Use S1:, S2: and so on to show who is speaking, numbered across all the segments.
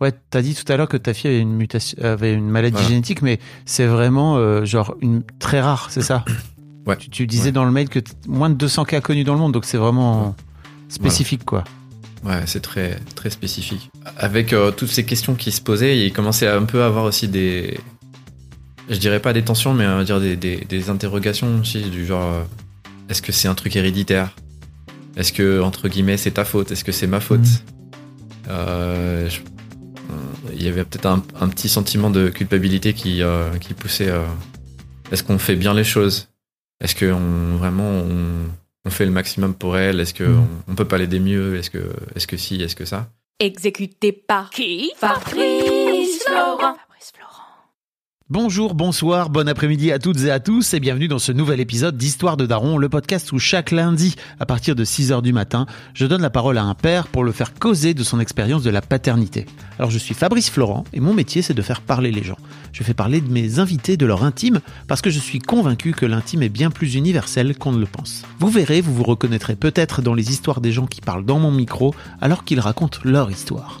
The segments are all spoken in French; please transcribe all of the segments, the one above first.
S1: Ouais, t'as dit tout à l'heure que ta fille avait une, mutation, avait une maladie
S2: Voilà.
S1: génétique, mais c'est vraiment euh, genre une très rare, c'est ça
S2: Ouais.
S1: tu, tu disais
S2: Ouais.
S1: dans le mail que moins de 200 cas connus dans le monde, donc c'est vraiment spécifique, quoi.
S2: Ouais, c'est très, très spécifique. Avec euh, toutes ces questions qui se posaient, il commençait à un peu avoir aussi des. Je dirais pas des tensions, mais on va dire des, des, des interrogations aussi, du genre euh, est-ce que c'est un truc héréditaire? Est-ce que, entre guillemets, c'est ta faute? Est-ce que c'est ma faute? Euh, je- euh, Il y avait peut-être un, un petit sentiment de culpabilité qui, euh, qui poussait. euh, est-ce qu'on fait bien les choses? Est-ce que on, vraiment on, on fait le maximum pour elle? Est-ce qu'on on peut pas l'aider mieux? Est-ce que, est-ce que si? Est-ce que ça?
S3: Exécuté par qui? Fabrice Florent.
S1: Bonjour, bonsoir, bon après-midi à toutes et à tous et bienvenue dans ce nouvel épisode d'Histoire de Daron, le podcast où chaque lundi, à partir de 6h du matin, je donne la parole à un père pour le faire causer de son expérience de la paternité. Alors je suis Fabrice Florent et mon métier c'est de faire parler les gens. Je fais parler de mes invités de leur intime parce que je suis convaincu que l'intime est bien plus universel qu'on ne le pense. Vous verrez, vous vous reconnaîtrez peut-être dans les histoires des gens qui parlent dans mon micro alors qu'ils racontent leur histoire.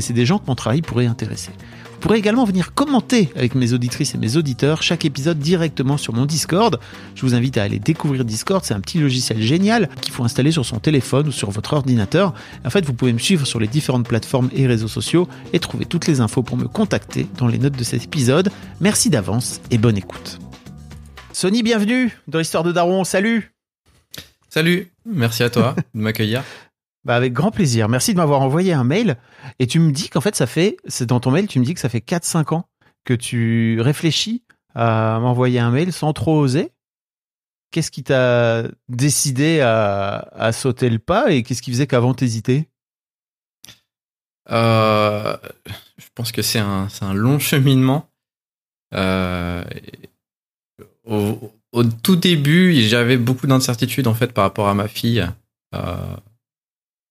S1: des gens que mon travail pourrait intéresser. Vous pourrez également venir commenter avec mes auditrices et mes auditeurs chaque épisode directement sur mon Discord. Je vous invite à aller découvrir Discord, c'est un petit logiciel génial qu'il faut installer sur son téléphone ou sur votre ordinateur. En fait, vous pouvez me suivre sur les différentes plateformes et réseaux sociaux et trouver toutes les infos pour me contacter dans les notes de cet épisode. Merci d'avance et bonne écoute. Sony, bienvenue dans l'histoire de Daron, salut
S2: Salut Merci à toi de m'accueillir.
S1: Bah avec grand plaisir. Merci de m'avoir envoyé un mail. Et tu me dis qu'en fait, ça fait, c'est dans ton mail, tu me dis que ça fait 4-5 ans que tu réfléchis à m'envoyer un mail sans trop oser. Qu'est-ce qui t'a décidé à, à sauter le pas et qu'est-ce qui faisait qu'avant t'hésitais?
S2: Euh, je pense que c'est un, un long cheminement. Euh, au, au tout début, j'avais beaucoup d'incertitudes en fait par rapport à ma fille. Euh,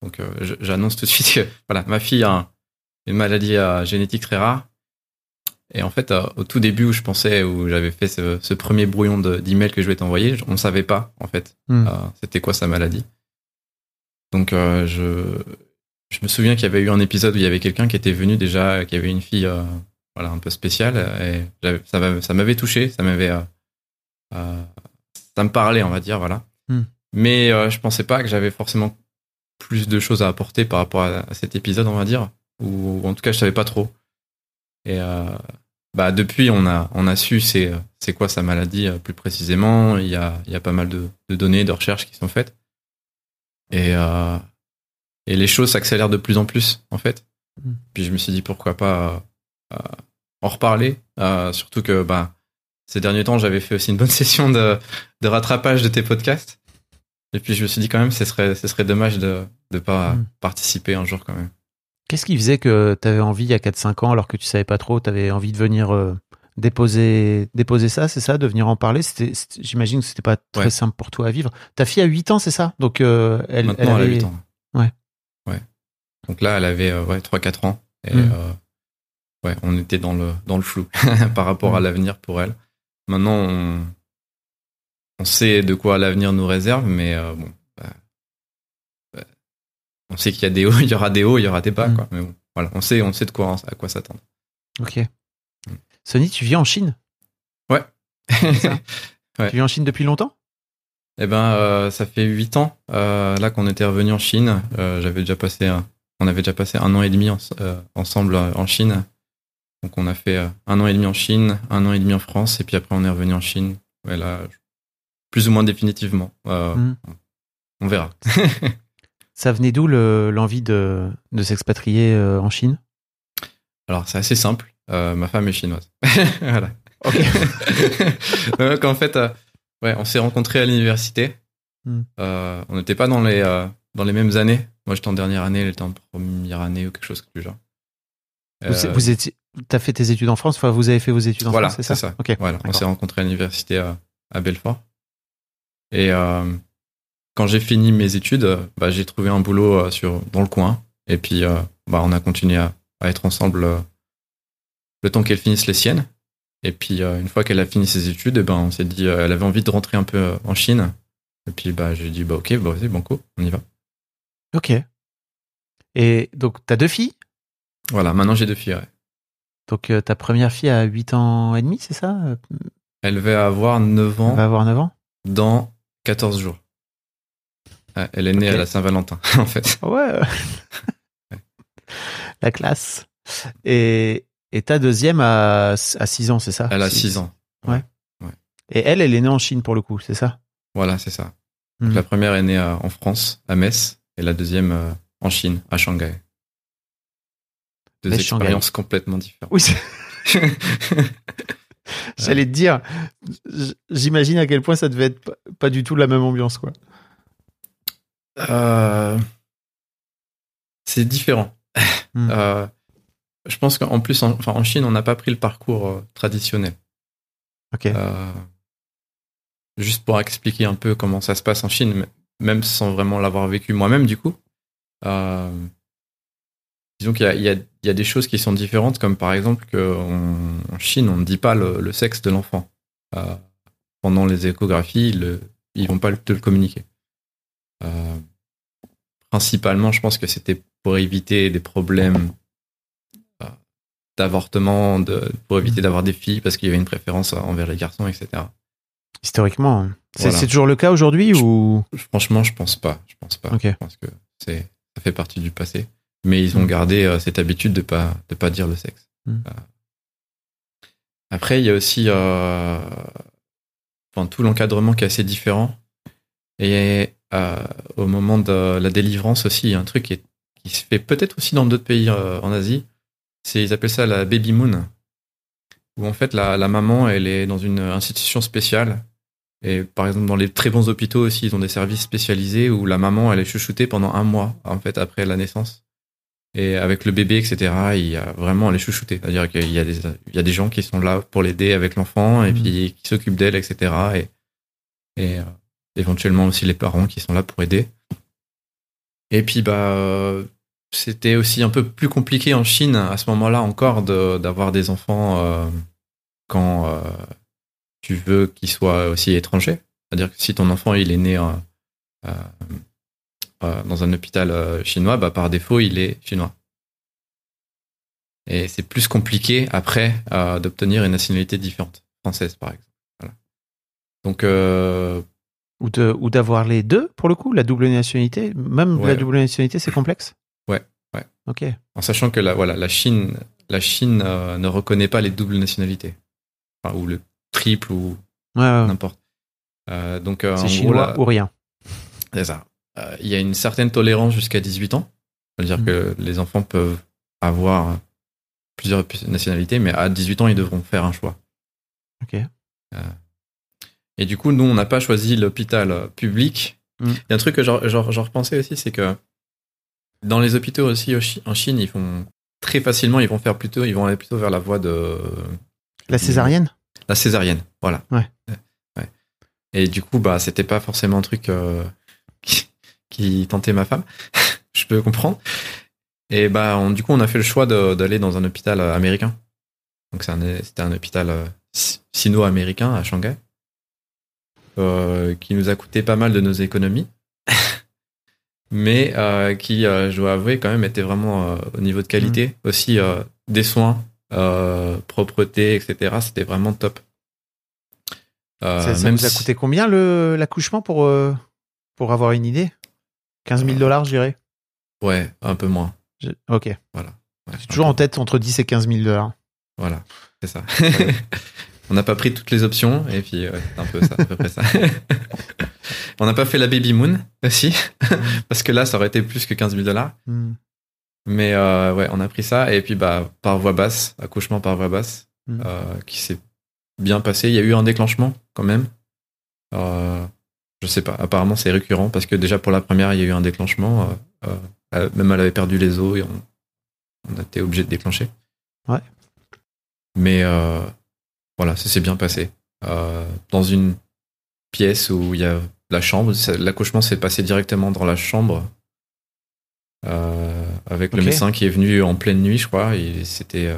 S2: donc, euh, j'annonce tout de suite que voilà, ma fille a un- une maladie euh, génétique très rare. Et en fait, euh, au tout début où je pensais, où j'avais fait ce, ce premier brouillon de- d'email que je vais t'envoyer, on ne savait pas en fait
S1: Hmm.
S2: c'était quoi sa maladie. Donc, je, je me souviens qu'il y avait eu un épisode où il y avait quelqu'un qui était venu déjà, qui avait une fille voilà, un peu spéciale, et ça m'avait- touché, ça m'avait. ça me parlait, on va dire, voilà.
S1: Hmm.
S2: Mais je pensais pas que j'avais forcément plus de choses à apporter par rapport à, à cet épisode, on va dire. Ou, en tout cas, je savais pas trop. Et euh, bah, depuis, on a, on a su c'est, c'est quoi sa maladie euh, plus précisément. Il y a, il y a pas mal de, de données, de recherches qui sont faites. Et, euh, et les choses s'accélèrent de plus en plus, en fait.
S1: Mm.
S2: Puis je me suis dit pourquoi pas en reparler. euh, surtout que bah, ces derniers temps, j'avais fait aussi une bonne session de, de rattrapage de tes podcasts. Et puis je me suis dit quand même, ce serait, ce serait dommage de ne pas
S1: Mm.
S2: participer un jour quand même.
S1: Qu'est-ce qui faisait que tu avais envie, il y a 4-5 ans, alors que tu savais pas trop, tu avais envie de venir euh, déposer, déposer ça, c'est ça, de venir en parler? J'imagine que c'était pas très
S2: Ouais.
S1: simple pour toi à vivre. Ta fille a 8 ans, c'est ça? Donc, euh, elle,
S2: Maintenant, elle, a
S1: avait-
S2: 8 ans. Donc là, elle avait euh, ouais, 3-4 ans. Et
S1: Mm.
S2: euh, ouais, on était dans le, dans le flou par rapport à
S1: Mm.
S2: l'avenir pour elle. Maintenant, on, on sait de quoi l'avenir nous réserve, mais euh, bon. bah, bah, on sait qu'il y a des hauts, il y aura des hauts, il y aura des bas,
S1: Mm.
S2: quoi. Mais bon, voilà, on sait, on sait de quoi, à quoi s'attendre.
S1: Ok. Sony, tu vis en Chine?
S2: Ouais.
S1: Tu vis en Chine depuis longtemps?
S2: Eh ben, euh, ça fait huit ans euh, là qu'on était revenu en Chine. J'avais déjà passé, un- on avait déjà passé un an et demi en- ensemble en Chine. Donc on a fait un an et demi en Chine, un an et demi en France, et puis après on est revenu en Chine. Ouais, là, je- plus ou moins définitivement. Euh,
S1: Mhm.
S2: On verra.
S1: Ça venait d'où le- l'envie de, de s'expatrier euh, en Chine?
S2: Alors c'est assez simple. Euh, ma femme est chinoise. voilà.
S1: Ok.
S2: Donc en fait, euh, ouais, on s'est rencontrés à l'université.
S1: Hmm.
S2: Euh, on n'était pas dans les dans les mêmes années. Moi j'étais en dernière année, elle était en première année ou quelque chose du genre.
S1: Vous, vous étiez, t'as fait tes études en France Enfin, vous avez fait vos études en
S2: Voilà,
S1: France, c'est ça,
S2: c'est ça.
S1: Ok.
S2: Voilà, on s'est rencontrés à l'université à, à Belfort. Et euh, quand j'ai fini mes études, euh, bah, j'ai trouvé un boulot euh, sur, dans le coin. Et puis, bah, on a continué à, à être ensemble le temps qu'elle finisse les siennes. Et puis, une fois qu'elle a fini ses études, eh ben, on s'est dit, elle avait envie de rentrer un peu en Chine. Et puis, bah, j'ai dit, bah, ok, bah, vas-y, banco, on y va.
S1: Ok. Et donc, t'as deux filles?
S2: Voilà, maintenant j'ai deux filles. ouais.
S1: Donc, euh, ta première fille a 8 ans et demi, c'est ça?
S2: Elle va avoir 9
S1: Elle
S2: ans
S1: va avoir 9 ans?
S2: Dans 14 jours. Ouais, Elle est née à la Saint-Valentin, en fait.
S1: Ouais. La classe. Et, et ta deuxième a, a 6 ans, c'est ça?
S2: Elle a
S1: Six.
S2: 6 ans.
S1: Et elle, elle est née en Chine pour le coup, c'est ça?
S2: Voilà, c'est ça.
S1: Mhm.
S2: La première est née euh, en France, à Metz, et la deuxième euh, en Chine, à Shanghai. Deux
S1: Shanghai.
S2: expériences complètement différentes.
S1: Oui, c'est- j'allais te dire, j'imagine à quel point ça devait être pas, du tout la même ambiance, quoi.
S2: Euh, c'est différent.
S1: Hmm.
S2: Euh, je pense qu'en plus, en, enfin, en Chine, on n'a pas pris le parcours euh, traditionnel.
S1: Ok.
S2: Juste pour expliquer un peu comment ça se passe en Chine, même sans vraiment l'avoir vécu moi-même, du coup. Disons qu'il y a, y y des choses qui sont différentes, comme par exemple qu'en Chine, on ne dit pas le, le sexe de l'enfant. Euh, pendant les échographies, le, ils vont pas te le communiquer. Euh, principalement, je pense que c'était pour éviter des problèmes euh, d'avortement, de, pour éviter d'avoir des filles, parce qu'il y avait une préférence envers les garçons, etc.
S1: Historiquement, hein. c'est
S2: Voilà.
S1: toujours le cas aujourd'hui ou?
S2: Franchement, je pense pas. Je pense pas. Je pense que ça fait partie du passé. Mais ils ont
S1: Mm.
S2: gardé euh, cette habitude de pas de pas dire le sexe.
S1: Mm.
S2: Après, il y a aussi euh, enfin, tout l'encadrement qui est assez différent. Et euh, au moment de la délivrance aussi, il y a un truc qui, est- qui se fait peut-être aussi dans d'autres pays euh, en Asie. C'est ils appellent ça la baby moon, où en fait la, la maman elle est dans une institution spéciale. Et par exemple dans les très bons hôpitaux aussi, ils ont des services spécialisés où la maman elle est chouchoutée pendant un mois en fait après la naissance. Et avec le bébé, etc., il y a vraiment elle est chouchoutée. C'est-à-dire qu'il y a des il y a des gens qui sont là pour l'aider avec l'enfant et
S1: Mhm.
S2: puis qui s'occupent d'elle, etc. Et, et euh, éventuellement aussi les parents qui sont là pour aider. Et puis bah euh, c'était aussi un peu plus compliqué en Chine à ce moment-là encore de- d'avoir des enfants euh, quand tu veux qu'ils soient aussi étrangers. C'est-à-dire que si ton enfant il est né dans un hôpital euh, chinois, bah, par défaut il est chinois. Et c'est plus compliqué après euh, d'obtenir une nationalité différente, française par exemple. Voilà. Donc euh,
S1: ou de ou d'avoir les deux pour le coup, la double nationalité, même
S2: Ouais.
S1: la double nationalité, c'est complexe?
S2: Ouais, ouais.
S1: Ok.
S2: en sachant que la, voilà, la Chine, la Chine euh, ne reconnaît pas les doubles nationalités, Enfin, ou le triple ou
S1: Ouais, ouais, ouais.
S2: n'importe. Donc en
S1: c'est
S2: gros,
S1: chinois
S2: là,
S1: ou rien.
S2: c'est ça. Euh, Il y a une certaine tolérance jusqu'à 18 ans, c'est-à-dire que les enfants peuvent avoir plusieurs nationalités, mais à 18 ans ils devront faire un choix.
S1: Ok.
S2: Et du coup, nous, on n'a pas choisi l'hôpital euh, public.
S1: Mm.
S2: Il y a un truc que j'en repensais aussi, c'est que dans les hôpitaux aussi en Chine, ils font très facilement, ils vont faire plutôt, ils vont aller plutôt vers la voie de
S1: La césarienne?
S2: la césarienne. Voilà.
S1: Ouais.
S2: Ouais. Et du coup, bah, c'était pas forcément un truc euh, qui, qui tentait ma femme. Je peux comprendre. Et bah, on- du coup, on a fait le choix d'aller dans un hôpital euh, américain. Donc, c'est un- c'était un hôpital euh, si- sino-américain à Shanghai, euh, qui nous a coûté pas mal de nos économies, mais euh, qui, euh, je dois avouer, quand même, était vraiment au niveau de qualité. Aussi, euh, des soins, propreté, etc. C'était vraiment top.
S1: Ça ça
S2: même
S1: vous a coûté combien l'accouchement pour, pour avoir une idée? 15 000 dollars, je dirais.
S2: Ouais, un peu moins.
S1: Je- Ok.
S2: Voilà. Ouais,
S1: J'ai toujours en tête entre 10 et 15 000 dollars.
S2: Voilà, c'est ça. on n'a pas pris toutes les options et puis ouais, c'est un peu ça, à peu près ça. on n'a pas fait la baby moon aussi parce que là ça aurait été plus que 15 000 dollars.
S1: Hmm.
S2: Mais euh, ouais, on a pris ça et puis bah par voie basse, accouchement par voie basse,
S1: Mm.
S2: euh, qui s'est bien passé. Il y a eu un déclenchement quand même. Euh, je sais pas. Apparemment c'est récurrent parce que déjà pour la première il y a eu un déclenchement. euh, euh, même elle avait perdu les os et on, on a été obligé de déclencher.
S1: Ouais.
S2: Mais euh, voilà, ça s'est bien passé. Euh, dans une pièce où il y a la chambre, l'accouchement s'est passé directement dans la chambre. avec le médecin qui est venu en pleine nuit, je crois. Et c'était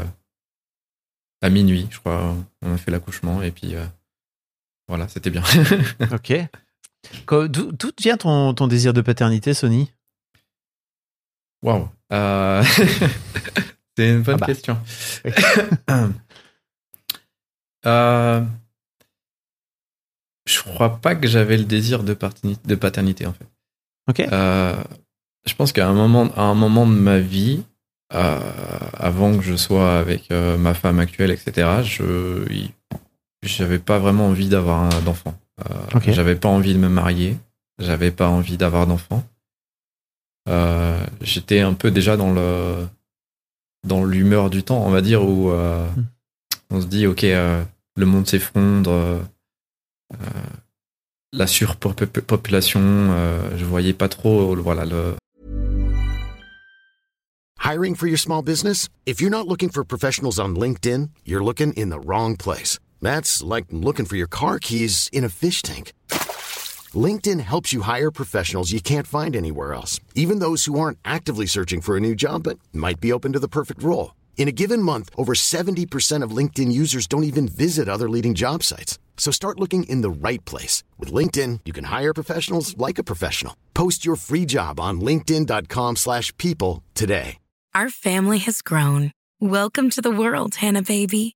S2: à minuit, je crois. On a fait l'accouchement et puis voilà, c'était bien.
S1: Ok. D'où vient ton, ton désir de paternité, Sony?
S2: Waouh. Euh, C'est une bonne
S1: Ah bah.
S2: question.
S1: Oui.
S2: Euh, je crois pas que j'avais le désir de, paternité en fait.
S1: Ok.
S2: Euh, je pense qu'à un moment, à un moment de ma vie, euh, avant que je sois avec ma femme actuelle, etc., je j'avais pas vraiment envie d'avoir un- d'enfant. Euh,
S1: Ok.
S2: J'avais pas envie de me marier. J'avais pas envie d'avoir d'enfant. Euh, J'étais un peu déjà dans le dans l'humeur du temps, on va dire, où euh,
S1: Hmm.
S2: on se dit, ok, euh, le monde s'effondre, euh, la surpopulation, euh, je voyais pas trop, voilà, le,
S4: Hiring for your small business? If you're not looking for professionals on LinkedIn, you're looking in the wrong place. That's like looking for your car keys in a fish tank. LinkedIn helps you hire professionals you can't find anywhere else, even those who aren't actively searching for a new job but might be open to the perfect role. In a given month, over 70% of LinkedIn users don't even visit other leading job sites. So start looking in the right place. With LinkedIn, you can hire professionals like a professional. Post your free job on linkedin.com/people slash people today.
S5: Our family has grown. Welcome to the world, Hannah baby.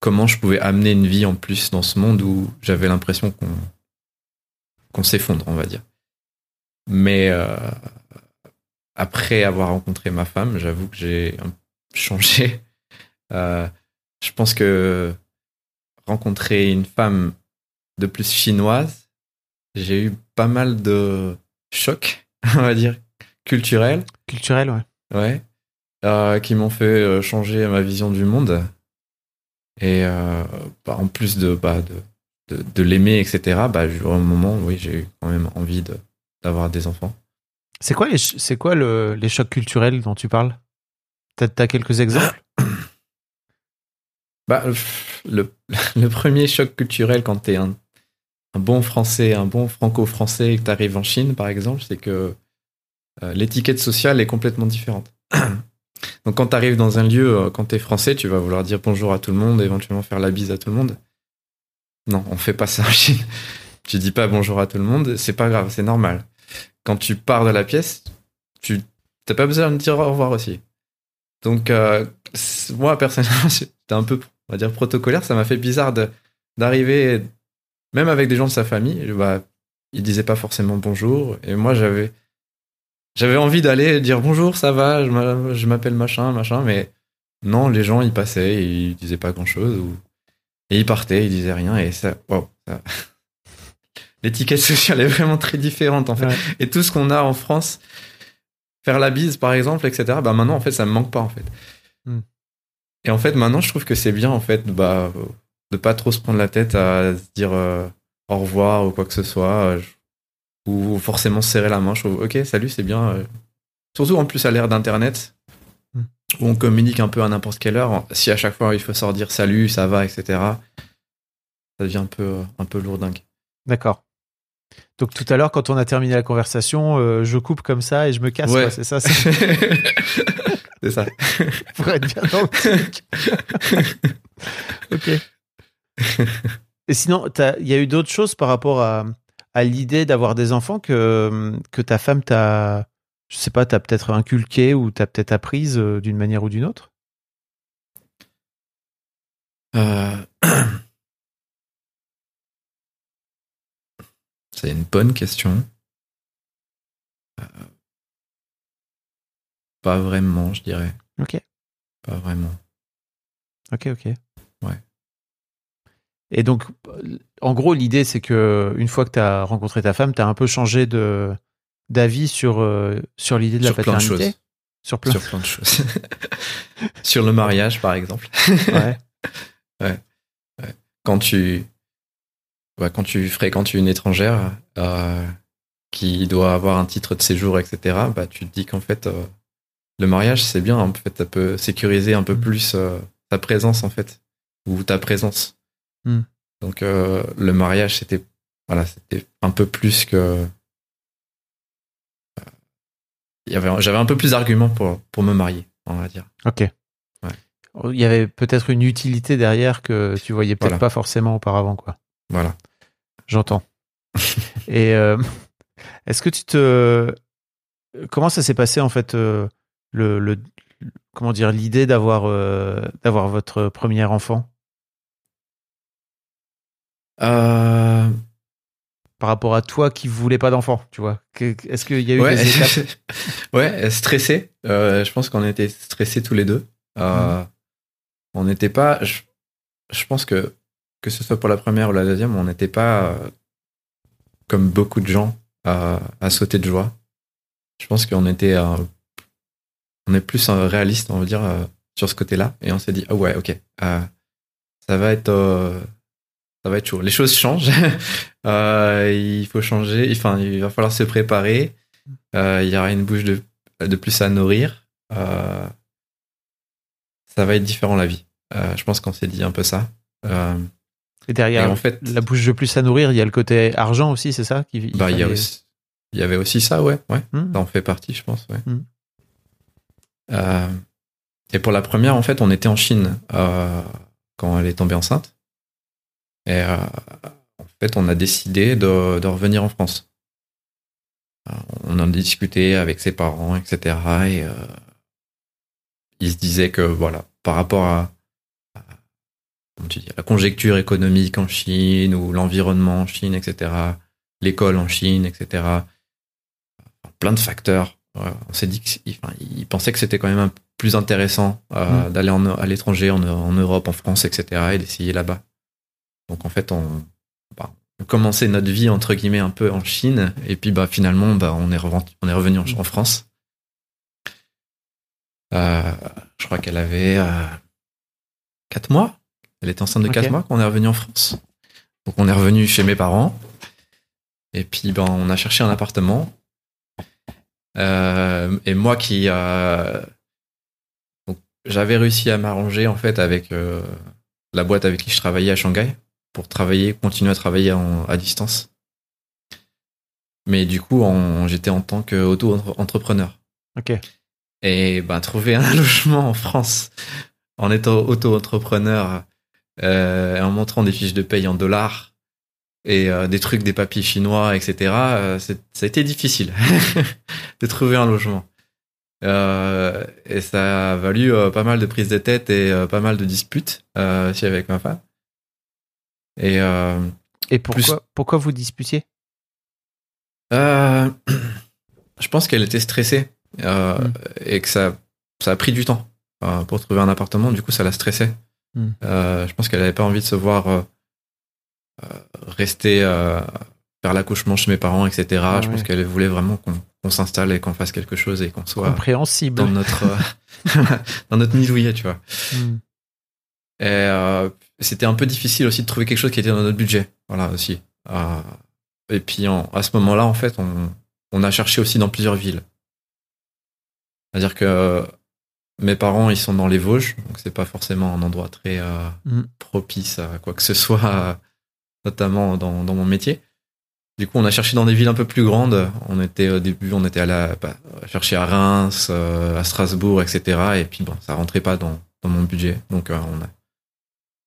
S2: comment je pouvais amener une vie en plus dans ce monde où j'avais l'impression qu'on qu'on s'effondre, on va dire. Mais euh, après avoir rencontré ma femme, j'avoue que j'ai changé. Euh, je pense que rencontrer une femme de plus chinoise, j'ai eu pas mal de chocs, on va dire, culturels.
S1: Culturel, ouais.
S2: Ouais. Euh, qui m'ont fait changer ma vision du monde. Et euh, bah, en plus de, bah, de, de, de l'aimer, etc., bah, au moment, oui, j'ai eu quand même envie de- d'avoir des enfants.
S1: C'est quoi, les, c'est quoi le- les chocs culturels dont tu parles? T'as as quelques exemples?
S2: Bah, le, le premier choc culturel quand t'es un, un bon français, un bon franco-français et que t'arrives en Chine, par exemple, c'est que euh, l'étiquette sociale est complètement différente. Donc quand t'arrives dans un lieu, euh, quand t'es français, tu vas vouloir dire bonjour à tout le monde, éventuellement faire la bise à tout le monde. Non, on fait pas ça en Chine. Tu dis pas bonjour à tout le monde, c'est pas grave, c'est normal. Quand tu pars de la pièce, tu t'as pas besoin de dire au revoir aussi. Donc euh, moi personnellement, j'étais un peu, on va dire protocolaire, ça m'a fait bizarre d'arriver, même avec des gens de sa famille, bah, ils disaient pas forcément bonjour, et moi j'avais j'avais envie d'aller dire bonjour, ça va, je m'a- je m'appelle machin, machin, mais non, les gens ils passaient, et ils disaient pas grand chose, ou et ils partaient, ils disaient rien, et ça, waouh, ça- l'étiquette sociale est vraiment très différente en fait.
S1: Ouais.
S2: Et tout ce qu'on a en France, faire la bise, par exemple, etc. Bah maintenant, en fait, ça me manque pas, en fait.
S1: Hmm.
S2: Et en fait, maintenant, je trouve que c'est bien, en fait, bah, de pas trop se prendre la tête à se dire euh, au revoir ou quoi que ce soit, euh, je- ou forcément se serrer la main. Je trouve, ok, salut, c'est bien. euh. Surtout en plus à l'ère d'Internet,
S1: Hmm.
S2: où on communique un peu à n'importe quelle heure. Si à chaque fois il faut se dire salut, ça va, etc., ça devient un peu, un peu lourdingue.
S1: D'accord. Donc tout à l'heure, quand on a terminé la conversation, euh, je coupe comme ça et je me casse.
S2: Ouais.
S1: C'est ça, c'est
S2: ça?
S1: pour être bien dans le truc. ok. Et sinon, il y a eu d'autres choses par rapport à, à l'idée d'avoir des enfants que, que ta femme t'a, je sais pas, t'as peut-être inculqué ou t'as peut-être apprise euh, d'une manière ou d'une autre?
S2: Euh, C'est une bonne question. Euh, Pas vraiment, je dirais.
S1: Ok.
S2: Pas vraiment.
S1: Ok, ok.
S2: Ouais.
S1: Et donc, en gros, l'idée, c'est que une fois que tu as rencontré ta femme, tu as un peu changé de d'avis sur, euh, sur l'idée de la
S2: Sur plein de
S1: paternité
S2: choses.
S1: Sur plein
S2: Sur plein de choses. Sur le mariage, par exemple.
S1: Ouais.
S2: Quand tu, ouais, quand tu fréquentes une étrangère euh, qui doit avoir un titre de séjour, etc., bah, tu te dis qu'en fait, euh, le mariage, c'est bien. En fait, ça peut sécuriser un peu
S1: Mm.
S2: plus ta présence, en fait, ou ta présence.
S1: Mm.
S2: Donc, euh, le mariage, c'était voilà, c'était un peu plus que. euh, il y avait- J'avais un peu plus d'arguments pour, pour me marier, on va dire.
S1: Ok. Il y avait peut-être une utilité derrière que tu voyais peut-être
S2: Voilà.
S1: pas forcément auparavant, quoi.
S2: Voilà.
S1: J'entends. Et euh, est-ce que tu te. Comment ça s'est passé, en fait, euh, le, le- Comment dire, l'idée d'avoir euh, d'avoir votre premier enfant?
S2: Euh,
S1: par rapport à toi qui voulais pas d'enfant, tu vois Est-ce qu'il y a eu
S2: ouais,
S1: des étapes?
S2: Ouais, stressé. Euh, je pense qu'on était stressés tous les deux. Euh, On n'était pas. Je, je pense que que ce soit pour la première ou la deuxième, on n'était pas comme beaucoup de gens à, à sauter de joie. Je pense qu'on était, on est plus réaliste, on va dire, sur ce côté-là, et on s'est dit, ah ouais, ok, ça va être, ça va être chaud. Les choses changent. Euh, il faut changer. Enfin, il va falloir se préparer. Euh, il y aura une bouche de, de plus à nourrir. Euh, ça va être différent la vie. Je pense qu'on s'est dit un peu ça.
S1: Et
S2: et
S1: derrière
S2: en fait,
S1: la bouche de plus à nourrir, il y a le côté argent aussi, c'est ça qui,
S2: bah, il y a
S1: fallait-
S2: aussi, il y avait aussi ça, ouais, ouais.
S1: Hmm.
S2: Ça en fait partie, je pense, ouais.
S1: Mm.
S2: Euh, et pour la première, en fait, on était en Chine quand elle est tombée enceinte. Et euh, en fait, on a décidé de, de revenir en France. Euh, On en a discuté avec ses parents, etc. Et euh, il se disait que, voilà, par rapport à, à, comment tu dis, à la conjecture économique en Chine ou l'environnement en Chine, etc., l'école en Chine, etc., plein de facteurs. On s'est dit qu'il enfin, il pensait que c'était quand même un plus intéressant euh,
S1: Mm.
S2: d'aller à l'étranger, en, en Europe, en France, etc., et d'essayer là-bas. Donc en fait, on, bah, on commençait notre vie entre guillemets un peu en Chine, et puis bah finalement, bah, on est revenu, on est revenu en, en France. Euh, je crois qu'elle avait 4 mois. Elle était enceinte de
S1: Ok.
S2: 4 mois quand on est revenu en France. Donc on est revenu chez mes parents. Et puis ben, on a cherché un appartement. Euh, et moi qui euh, j'avais réussi à m'arranger en fait avec euh, la boîte avec qui je travaillais à Shanghai pour travailler, continuer à travailler en- à distance. Mais du coup, j'étais en tant qu'auto-entrepreneur.
S1: Ok.
S2: Et ben, trouver un logement en France en étant auto-entrepreneur, euh, en montrant des fiches de paye en dollars et euh, des trucs, des papiers chinois, etc., euh, ça a été difficile de trouver un logement. Et ça a valu pas mal de prises de tête et pas mal de disputes aussi avec ma femme. Et euh,
S1: Et pourquoi,
S2: Plus-
S1: pourquoi vous disputiez
S2: Euh, je pense qu'elle était stressée euh,
S1: Mm.
S2: et que ça, ça a pris du temps pour trouver un appartement. Du coup, ça la stressait.
S1: Mm.
S2: Euh, je pense qu'elle n'avait pas envie de se voir rester faire l'accouchement chez mes parents, etc.
S1: Ah
S2: je pense qu'elle voulait vraiment qu'on s'installe et qu'on fasse quelque chose et qu'on soit
S1: Compréhensible.
S2: dans notre dans notre tu vois.
S1: Hmm.
S2: Et euh, c'était un peu difficile aussi de trouver quelque chose qui était dans notre budget. Voilà aussi. Euh, et puis en- à ce moment-là, en fait, on, on a cherché aussi dans plusieurs villes. C'est-à-dire que mes parents, ils sont dans les Vosges, donc c'est pas forcément un endroit très euh,
S1: Mm.
S2: propice à quoi que ce soit, euh, notamment dans, dans mon métier. Du coup, on a cherché dans des villes un peu plus grandes. On était au début, on était allé à, bah, chercher à Reims, à Strasbourg, etc. Et puis bon, ça rentrait pas dans, dans mon budget. Donc on a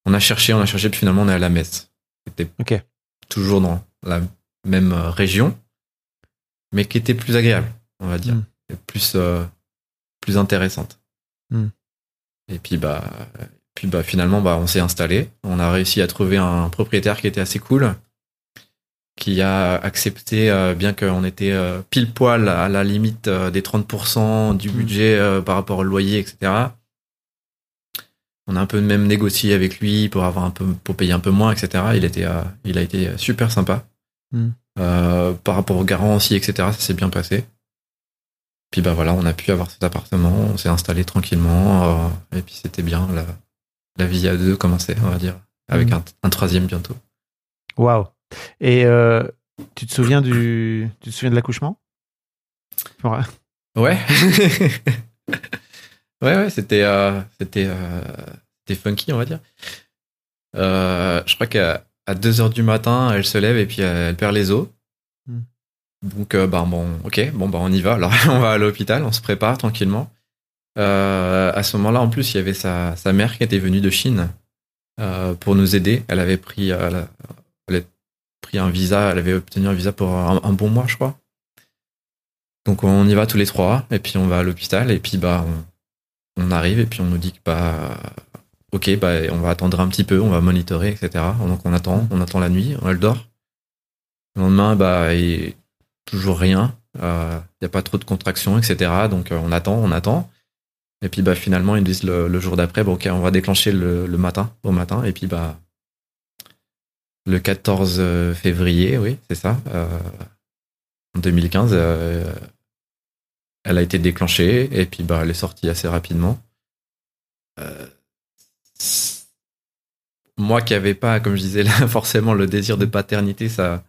S2: on a cherché, on a cherché, puis finalement on est à la Metz. C'était
S1: Ok.
S2: toujours dans la même euh, région, mais qui était plus agréable, on va dire,
S1: Mm.
S2: et plus euh, plus intéressante.
S1: Mm.
S2: Et puis bah puis bah finalement bah on s'est installé, on a réussi à trouver un propriétaire qui était assez cool, qui a accepté euh, bien qu'on était euh, pile poil à la limite des 30% du
S1: Mm.
S2: budget par rapport au loyer, etc. On a un peu même négocié avec lui pour avoir un peu pour payer un peu moins, etc. Il était euh, il a été super sympa.
S1: Mm.
S2: Euh, par rapport aux garants aussi, etc. Ça s'est bien passé. Puis bah voilà, on a pu avoir cet appartement, on s'est installé tranquillement, euh, et puis c'était bien. La, la vie à deux commençait, on va dire, avec
S1: Mm.
S2: un, un troisième bientôt.
S1: Waouh. Et tu te souviens du, tu te souviens de l'accouchement? Ouais.
S2: Ouais. ouais, c'était, euh, c'était, euh, c'était funky, on va dire. Euh, je crois qu'à à 2 heures du matin, elle se lève et puis elle perd les os.
S1: Hmm.
S2: Donc, euh, bah, bon, ok, bon, bah, on y va. Alors, on va à l'hôpital, on se prépare tranquillement. Euh, à ce moment-là, en plus, il y avait sa, sa mère qui était venue de Chine euh, pour nous aider. Elle avait pris, elle avait pris un visa, elle avait obtenu un visa pour un, un bon mois, je crois. Donc on y va tous les trois, et puis on va à l'hôpital, et puis bah on, on arrive, et puis on nous dit que bah ok, bah on va attendre un petit peu, on va monitorer, etc. Donc on attend, on attend la nuit, elle dort. Le lendemain, bah toujours rien, il n'y a pas trop de contractions, etc. Donc euh, on attend, on attend. Et puis bah finalement ils disent le, le jour d'après, bon ok, on va déclencher le, le matin, au matin, et puis bah le 14 février, oui, c'est ça. euh, en 2015, euh, elle a été déclenchée et puis bah, elle est sortie assez rapidement. Euh, moi qui n'avais pas, comme je disais là, forcément le désir de paternité, ça,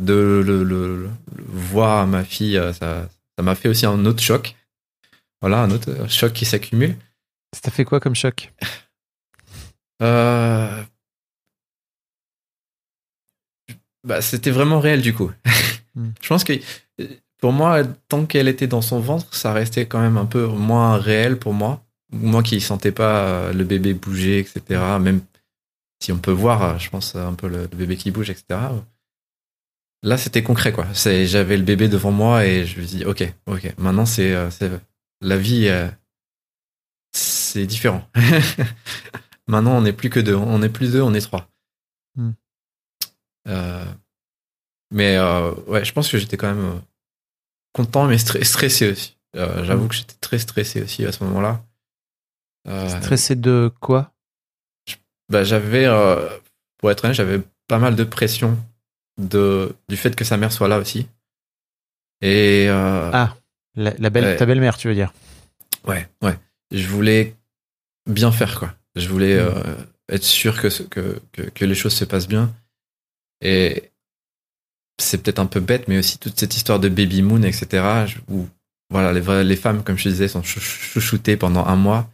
S2: de le, le- le- le voir ma fille, euh, ça, ça m'a fait aussi un autre choc. Voilà, un autre choc qui s'accumule.
S1: Ça t'a fait quoi comme choc?
S2: Euh, Bah, c'était vraiment réel du coup.
S1: Hmm.
S2: Je pense que pour moi, tant qu'elle était dans son ventre, ça restait quand même un peu moins réel pour moi. Moi qui sentais pas euh, le bébé bouger, etc. Même si on peut voir, euh, je pense, un peu le, bébé qui bouge, etc. Là, c'était concret, quoi. J'avais le bébé devant moi et je me dis, ok, ok, maintenant c'est, euh, la vie, c'est différent. maintenant, on n'est plus que deux, on n'est plus deux, on est trois.
S1: Hmm.
S2: Euh, mais euh, ouais, je pense que j'étais quand même content, mais stre- stressé aussi. Euh, J'avoue
S1: Hmm.
S2: que j'étais très stressé aussi à ce moment-là. Euh,
S1: Stressé de quoi?
S2: bah, j'avais, euh, pour être honnête, j'avais pas mal de pression de, du fait que sa mère soit là aussi. Et
S1: Ah, la, la belle, ta belle-mère, tu veux dire?
S2: Ouais, ouais, je voulais bien faire quoi. Je voulais euh, être sûr que, que, que, que les choses se passent bien. Et c'est peut-être un peu bête, mais aussi toute cette histoire de baby moon, etc. Où voilà, les, vraies- les femmes, comme je disais, sont chou- chouchoutées pendant un mois.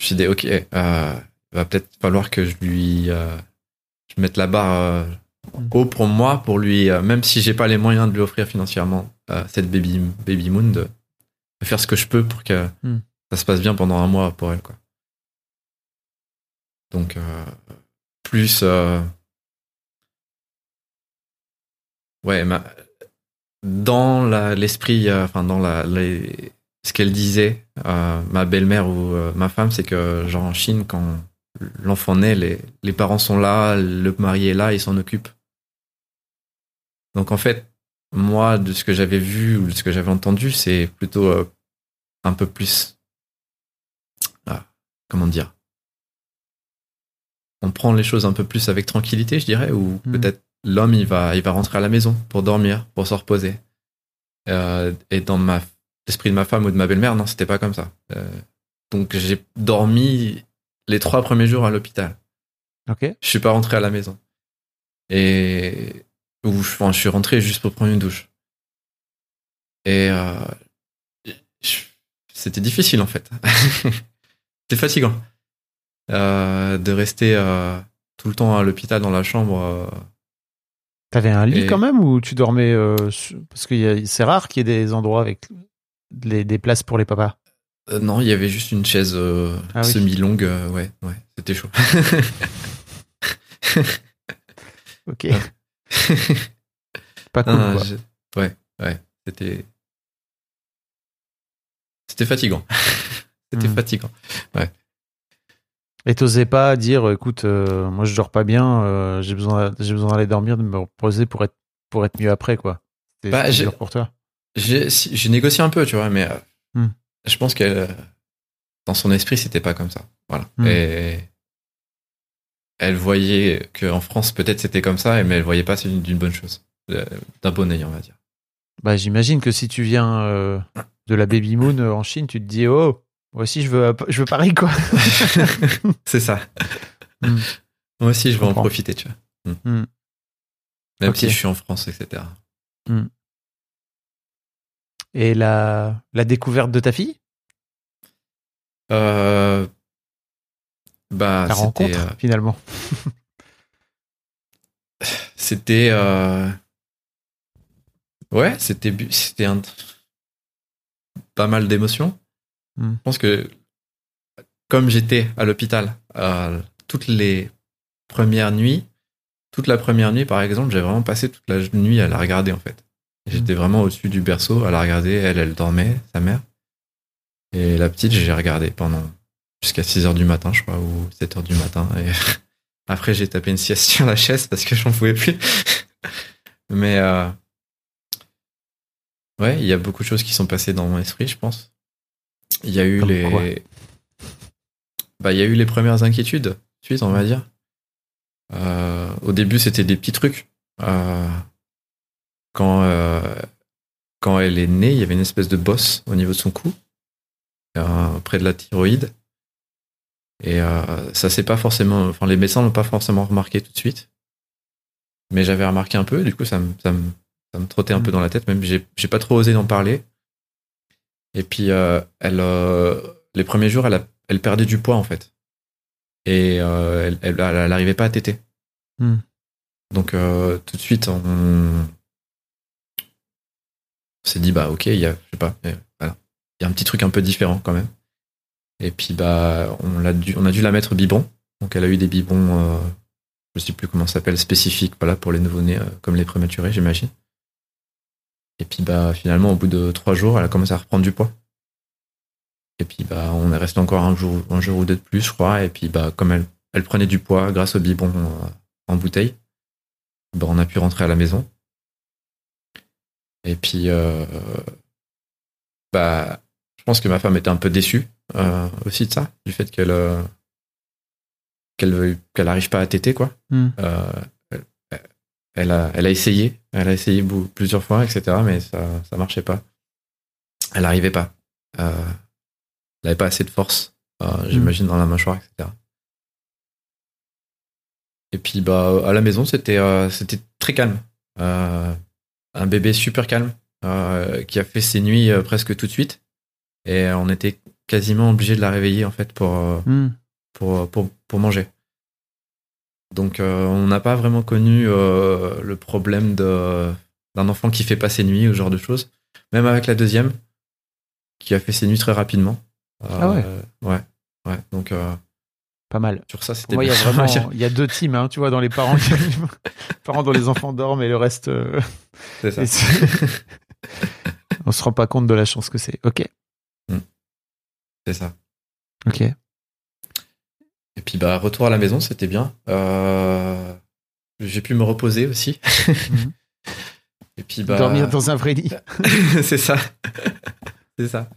S2: Je me suis dit, ok, euh, va peut-être falloir que je lui euh, je mette la barre euh, haut pour moi, pour lui, euh, même si j'ai pas les moyens de lui offrir financièrement euh, cette baby, baby moon, de, de faire ce que je peux pour que
S1: Mm.
S2: ça se passe bien pendant un mois pour elle. Quoi. Donc, euh, plus. euh, ouais, ma- dans la- l'esprit, euh, enfin, dans la, les- ce qu'elle disait, euh, ma belle-mère ou euh, ma femme, c'est que, genre, en Chine, quand l'enfant naît, les, les parents sont là, le mari est là, ils s'en occupent. Donc, en fait, moi, de ce que j'avais vu ou de ce que j'avais entendu, c'est plutôt euh, un peu plus. ah, comment dire? On prend les choses un peu plus avec tranquillité, je dirais, ou
S1: Hmm.
S2: peut-être l'homme il va il va rentrer à la maison pour dormir, pour se reposer. Euh, et dans ma l'esprit de ma femme ou de ma belle-mère, non, c'était pas comme ça. Euh, donc j'ai dormi les trois premiers jours à l'hôpital.
S1: Ok.
S2: Je suis pas rentré à la maison. Et enfin, je suis rentré juste pour prendre une douche. Et euh, c'était difficile en fait. c'était fatigant euh, de rester euh, tout le temps à l'hôpital dans la chambre.
S1: T'avais un lit
S2: Et-
S1: quand même ou tu dormais euh, parce que c'est rare qu'il y ait des endroits avec les- des places pour les papas.
S2: Euh, non, il y avait juste une chaise euh,
S1: Ah oui.
S2: semi-longue. ouais, ouais, c'était chaud.
S1: Ok. Pas cool.
S2: Ah,
S1: quoi.
S2: je- Ouais, ouais, c'était. C'était fatigant. c'était
S1: Hmm.
S2: fatigant.
S1: Et t'osais pas dire, écoute, euh, moi je dors pas bien, euh, j'ai besoin, j'ai besoin d'aller dormir, de me reposer pour être, pour être mieux après, quoi. C'était
S2: Bah,
S1: dur pour toi.
S2: J'ai si- négocié un peu, tu vois, mais euh,
S1: Hmm.
S2: je pense qu'elle, dans son esprit, c'était pas comme ça. Voilà.
S1: Hmm.
S2: Et elle voyait qu'en France, peut-être c'était comme ça, mais elle voyait pas c'est une- d'une bonne chose, d'un bon œil, on va dire.
S1: Bah, j'imagine que si tu viens de la Baby Moon en Chine, tu te dis, oh, moi aussi je veux, je veux pareil, quoi.
S2: c'est ça.
S1: Hmm.
S2: Moi aussi, je vais en
S1: comprends.
S2: profiter, tu vois. Hmm.
S1: Hmm.
S2: Même si je suis en France, etc.
S1: Et la, la découverte de ta fille,
S2: Euh, bah,
S1: la
S2: c'était,
S1: rencontre,
S2: euh,
S1: finalement.
S2: C'était. euh, Ouais, c'était c'était un... pas mal d'émotions.
S1: Hmm.
S2: Je pense que comme j'étais à l'hôpital euh, toutes les premières nuits, toute la première nuit par exemple, j'ai vraiment passé toute la nuit à la regarder en fait. J'étais vraiment au-dessus du berceau à la regarder. Elle, elle dormait, sa mère. Et la petite, j'ai regardé pendant jusqu'à 6 heures du matin, je crois, ou 7 heures du matin. Et après, j'ai tapé une sieste sur la chaise parce que j'en pouvais plus. Mais euh, ouais, il y a beaucoup de choses qui sont passées dans mon esprit, je pense. Il y a eu
S1: Comme
S2: les, bah, il y a eu les premières inquiétudes, suite, on va dire. Euh, au début, c'était des petits trucs. Euh, quand euh, quand elle est née, il y avait une espèce de bosse au niveau de son cou, près de la thyroïde. Et ça c'est pas forcément, enfin les médecins l'ont pas forcément remarqué tout de suite, mais j'avais remarqué un peu. Du coup, ça me ça me, ça me trottait un peu dans la tête. Même j'ai j'ai pas trop osé d'en parler. Et puis euh, elle, euh, les premiers jours, elle a- elle perdait du poids en fait, et euh, elle, elle, elle arrivait pas à téter.
S1: Hmm.
S2: Donc tout de suite, on, on s'est dit bah ok, il y a, je sais pas, voilà, il y a un petit truc un peu différent quand même. Et puis bah on l'a dû, on a dû la mettre biberon. Donc elle a eu des biberons, je sais plus comment ça s'appelle, spécifiques, voilà pour les nouveau-nés comme les prématurés, j'imagine. Et puis bah finalement au bout de trois jours, elle a commencé à reprendre du poids. Et puis bah on est resté encore un jour, un jour ou deux de plus, je crois. Et puis bah comme elle, elle prenait du poids grâce au biberon euh, en bouteille, bah, on a pu rentrer à la maison. Et puis, euh, bah, je pense que ma femme était un peu déçue euh, aussi de ça, du fait qu'elle euh, qu'elle veuille- qu'elle n'arrive pas à téter, quoi.
S1: Hmm.
S2: Elle, a, elle a essayé, elle a essayé plusieurs fois, etc., mais ça ça marchait pas. Elle n'arrivait pas. Euh, elle n'avait pas assez de force, euh, j'imagine, dans la mâchoire, etc. Et puis bah à la maison c'était euh, c'était très calme. Euh, un bébé super calme euh, qui a fait ses nuits presque tout de suite et on était quasiment obligé de la réveiller en fait pour
S1: Hmm.
S2: pour pour, pour manger. Donc euh, on n'a pas vraiment connu euh, le problème d'un enfant qui fait pas ses nuits ou ce genre de choses. Même avec la deuxième qui a fait ses nuits très rapidement.
S1: Ah ouais.
S2: Euh, ouais ouais donc euh,
S1: Pas mal.
S2: sur ça c'était
S1: il y a
S2: bien.
S1: vraiment, il y a deux teams, hein, tu vois, dans les parents, les parents dont les enfants dorment et le reste. euh,
S2: C'est ça.
S1: on se rend pas compte de la chance que c'est. Ok,
S2: C'est ça.
S1: ok.
S2: Et puis bah retour à la maison, c'était bien. Euh, J'ai pu me reposer aussi.
S1: Mhm.
S2: Et puis bah
S1: Dormir dans un vrai lit.
S2: c'est ça. c'est ça.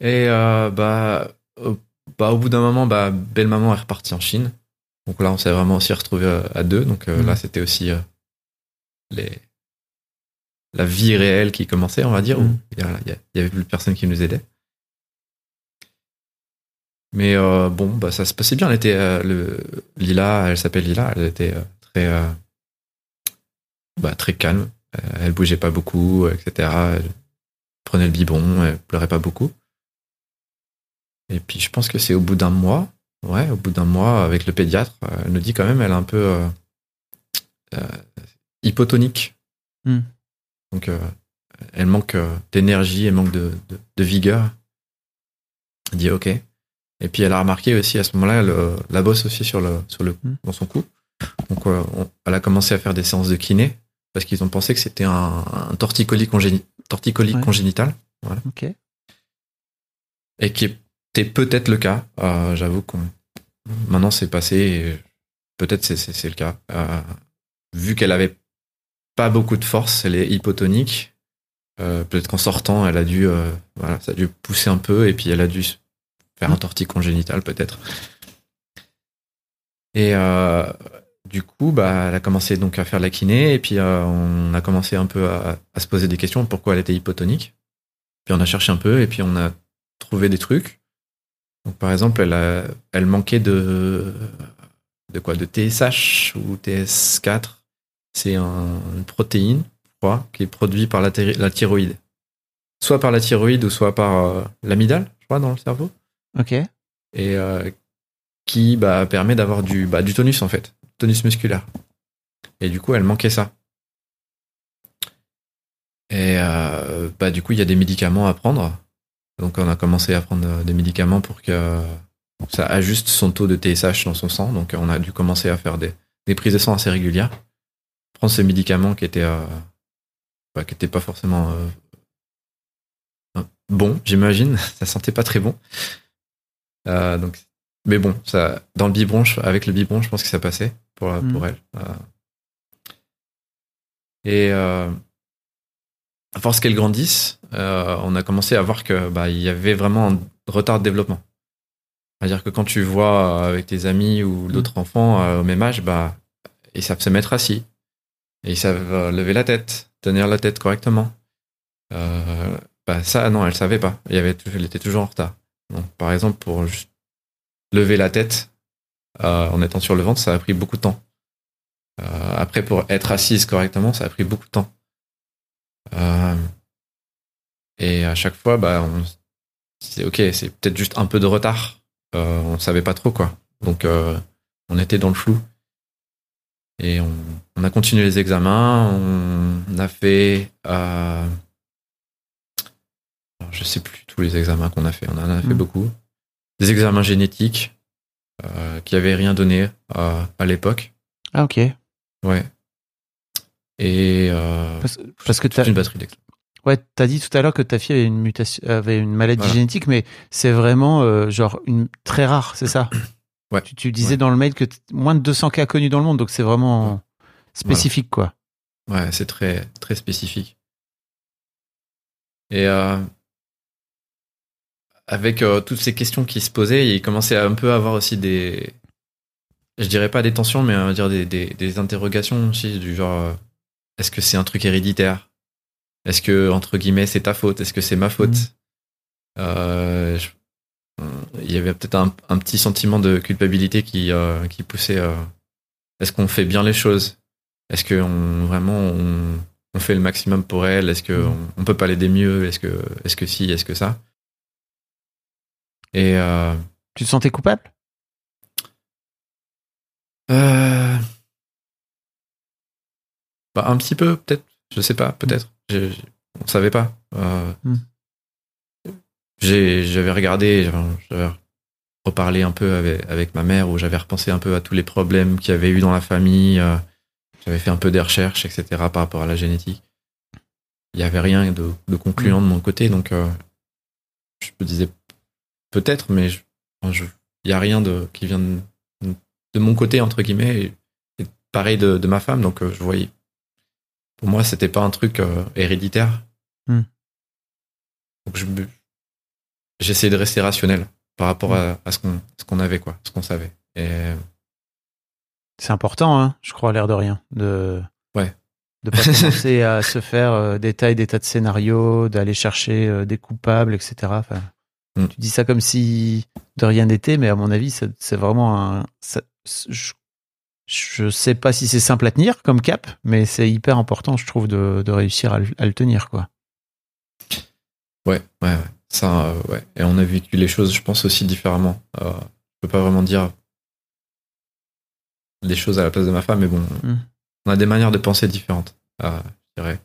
S2: Et euh, bah, au, bah au bout d'un moment, bah belle maman est repartie en Chine. Donc là, on s'est vraiment aussi retrouvé à, à deux. Donc euh,
S1: Mhm.
S2: là, c'était aussi euh, les la vie réelle qui commençait, on va dire. où
S1: Mhm.
S2: Il y, a- il y a- il y avait plus personne qui nous aidait. Mais euh, bon, bah, ça se passait bien. Elle était euh, le Lila, elle s'appelle Lila. Elle était euh, très euh, bah, très calme. Euh, elle bougeait pas beaucoup, etc. Elle prenait le biberon, elle pleurait pas beaucoup. Et puis je pense que c'est au bout d'un mois, ouais, au bout d'un mois avec le pédiatre, euh, elle nous dit quand même elle est un peu hypotonique.
S1: Hmm.
S2: Donc euh, elle manque d'énergie, elle manque de, de, de vigueur. Elle dit ok. Et puis elle a remarqué aussi à ce moment-là le- la bosse aussi sur le sur le
S1: Hmm.
S2: dans son cou. Donc euh, on- elle a commencé à faire des séances de kiné parce qu'ils ont pensé que c'était un, un torticolis, congéni- torticolis
S1: Ouais.
S2: congénital
S1: Ok.
S2: et qui était peut-être le cas. Euh, J'avoue qu'on maintenant c'est passé. et Peut-être c'est le cas. Euh, vu qu'elle avait pas beaucoup de force, elle est hypotonique. peut-être qu'en sortant, elle a dû, voilà, ça a dû pousser un peu et puis elle a dû faire un congénital peut-être. Et euh, du coup, bah, elle a commencé donc à faire la kiné et puis euh, on a commencé un peu à, à se poser des questions pourquoi elle était hypotonique. Puis on a cherché un peu et puis on a trouvé des trucs. Donc par exemple, elle, a- elle manquait de de quoi? De TSH ou TS4. C'est un- une protéine, je crois, qui est produite par la, thyroïde. Soit par la thyroïde ou soit par euh, l'amygdale, je crois, dans le cerveau.
S1: Ok.
S2: Et euh, qui bah, permet d'avoir du, bah, du tonus en fait, tonus musculaire. Et du coup, elle manquait ça. Et euh, bah, du coup, il y a des médicaments à prendre. Donc, on a commencé à prendre euh, des médicaments pour que ça ajuste son taux de TSH dans son sang. Donc, on a dû commencer à faire des, des prises de sang assez régulières. Prendre ces médicaments qui étaient, euh, bah, qui étaient pas forcément euh, bons, j'imagine. Ça sentait pas très bon. Euh, donc, mais bon, ça, dans le biberon, je- avec le biberon, je pense que ça passait pour,
S1: Mm.
S2: pour elle. Euh, et euh, à force qu'elle grandisse, euh, on a commencé à voir que bah, il y avait vraiment un retard de développement. C'est-à-dire que quand tu vois euh, avec tes amis ou d'autres enfants euh, au même âge, bah, ils savent se mettre assis. Et ils savent euh, lever la tête, tenir la tête correctement. Euh, bah, ça, non, elle savait pas. Il y avait, elle était toujours en retard. Donc, par exemple, pour juste lever la tête euh, en étant sur le ventre, ça a pris beaucoup de temps. Euh, après, pour être assise correctement, ça a pris beaucoup de temps. Euh, et à chaque fois, bah, on disait, ok, c'est peut-être juste un peu de retard. Euh, on savait pas trop quoi. Donc, euh, on était dans le flou. Et on, on a continué les examens. On a fait, euh, je sais plus tous les examens qu'on a fait. On en a fait
S1: Mm.
S2: beaucoup. Des examens génétiques euh, qui avaient rien donné euh, à l'époque.
S1: Ah, ok.
S2: Ouais. Et euh,
S1: Parce, parce que t'as
S2: une batterie d'examens.
S1: ouais, t'as dit tout à l'heure que ta fille avait une mutation, avait une maladie
S2: Voilà.
S1: génétique, mais c'est vraiment euh, genre une très rare, c'est ça
S2: Ouais.
S1: Tu, tu disais
S2: Ouais.
S1: dans le mail que moins de 200 cas connus dans le monde, donc c'est vraiment spécifique, quoi.
S2: Ouais, c'est très, très spécifique. Et euh, avec euh, toutes ces questions qui se posaient, il commençait à un peu avoir aussi des. Je dirais pas des tensions, mais on va dire des, des, des interrogations aussi, du genre euh, est-ce que c'est un truc héréditaire? Est-ce que, entre guillemets, c'est ta faute? Est-ce que c'est ma faute? Euh, je- Il y avait peut-être un, un petit sentiment de culpabilité qui, euh, qui poussait. euh, est-ce qu'on fait bien les choses? Est-ce que on, vraiment on, on fait le maximum pour elle? Est-ce que
S1: Mhm.
S2: on, on peut pas l'aider mieux? Est-ce que est-ce que si? Est-ce que ça? Et euh,
S1: Tu te sentais coupable?
S2: Euh, bah, un petit peu peut-être. Je sais pas, peut-être. J'ai- On savait pas. Euh, j'ai- J'avais regardé, j'avais reparlé un peu avec, avec ma mère où j'avais repensé un peu à tous les problèmes qu'il y avait eu dans la famille. euh, j'avais fait un peu des recherches, etc. par rapport à la génétique. Il n'y avait rien de, de concluant de mon côté, donc euh, je me disais peut-être, mais enfin, il n'y a rien de, qui vient de, de mon côté, entre guillemets, et, et pareil de, de ma femme, donc euh, je voyais. Pour moi, c'était pas un truc euh, héréditaire.
S1: Hmm.
S2: Donc je me- j'essayais de rester rationnel par rapport à, à ce qu'on ce qu'on avait, quoi, ce qu'on savait. Et
S1: C'est important, hein, je crois, à l'air de rien, de
S2: Ouais.
S1: de pas commencer à se faire euh, des tas et des tas de scénarios, d'aller chercher euh, des coupables, etc. Enfin,
S2: Mm.
S1: Tu dis ça comme si de rien n'était, mais à mon avis, c'est vraiment un. ça- je, je sais pas si c'est simple à tenir comme cap, mais c'est hyper important, je trouve, de, de réussir à, le- à le tenir, quoi.
S2: Ouais, ouais, ouais. Ça, euh, ouais. Et on a vécu les choses, je pense, aussi différemment. Euh, je peux pas vraiment dire les choses à la place de ma femme, mais bon,
S1: Mm.
S2: on a des manières de penser différentes, euh, je dirais.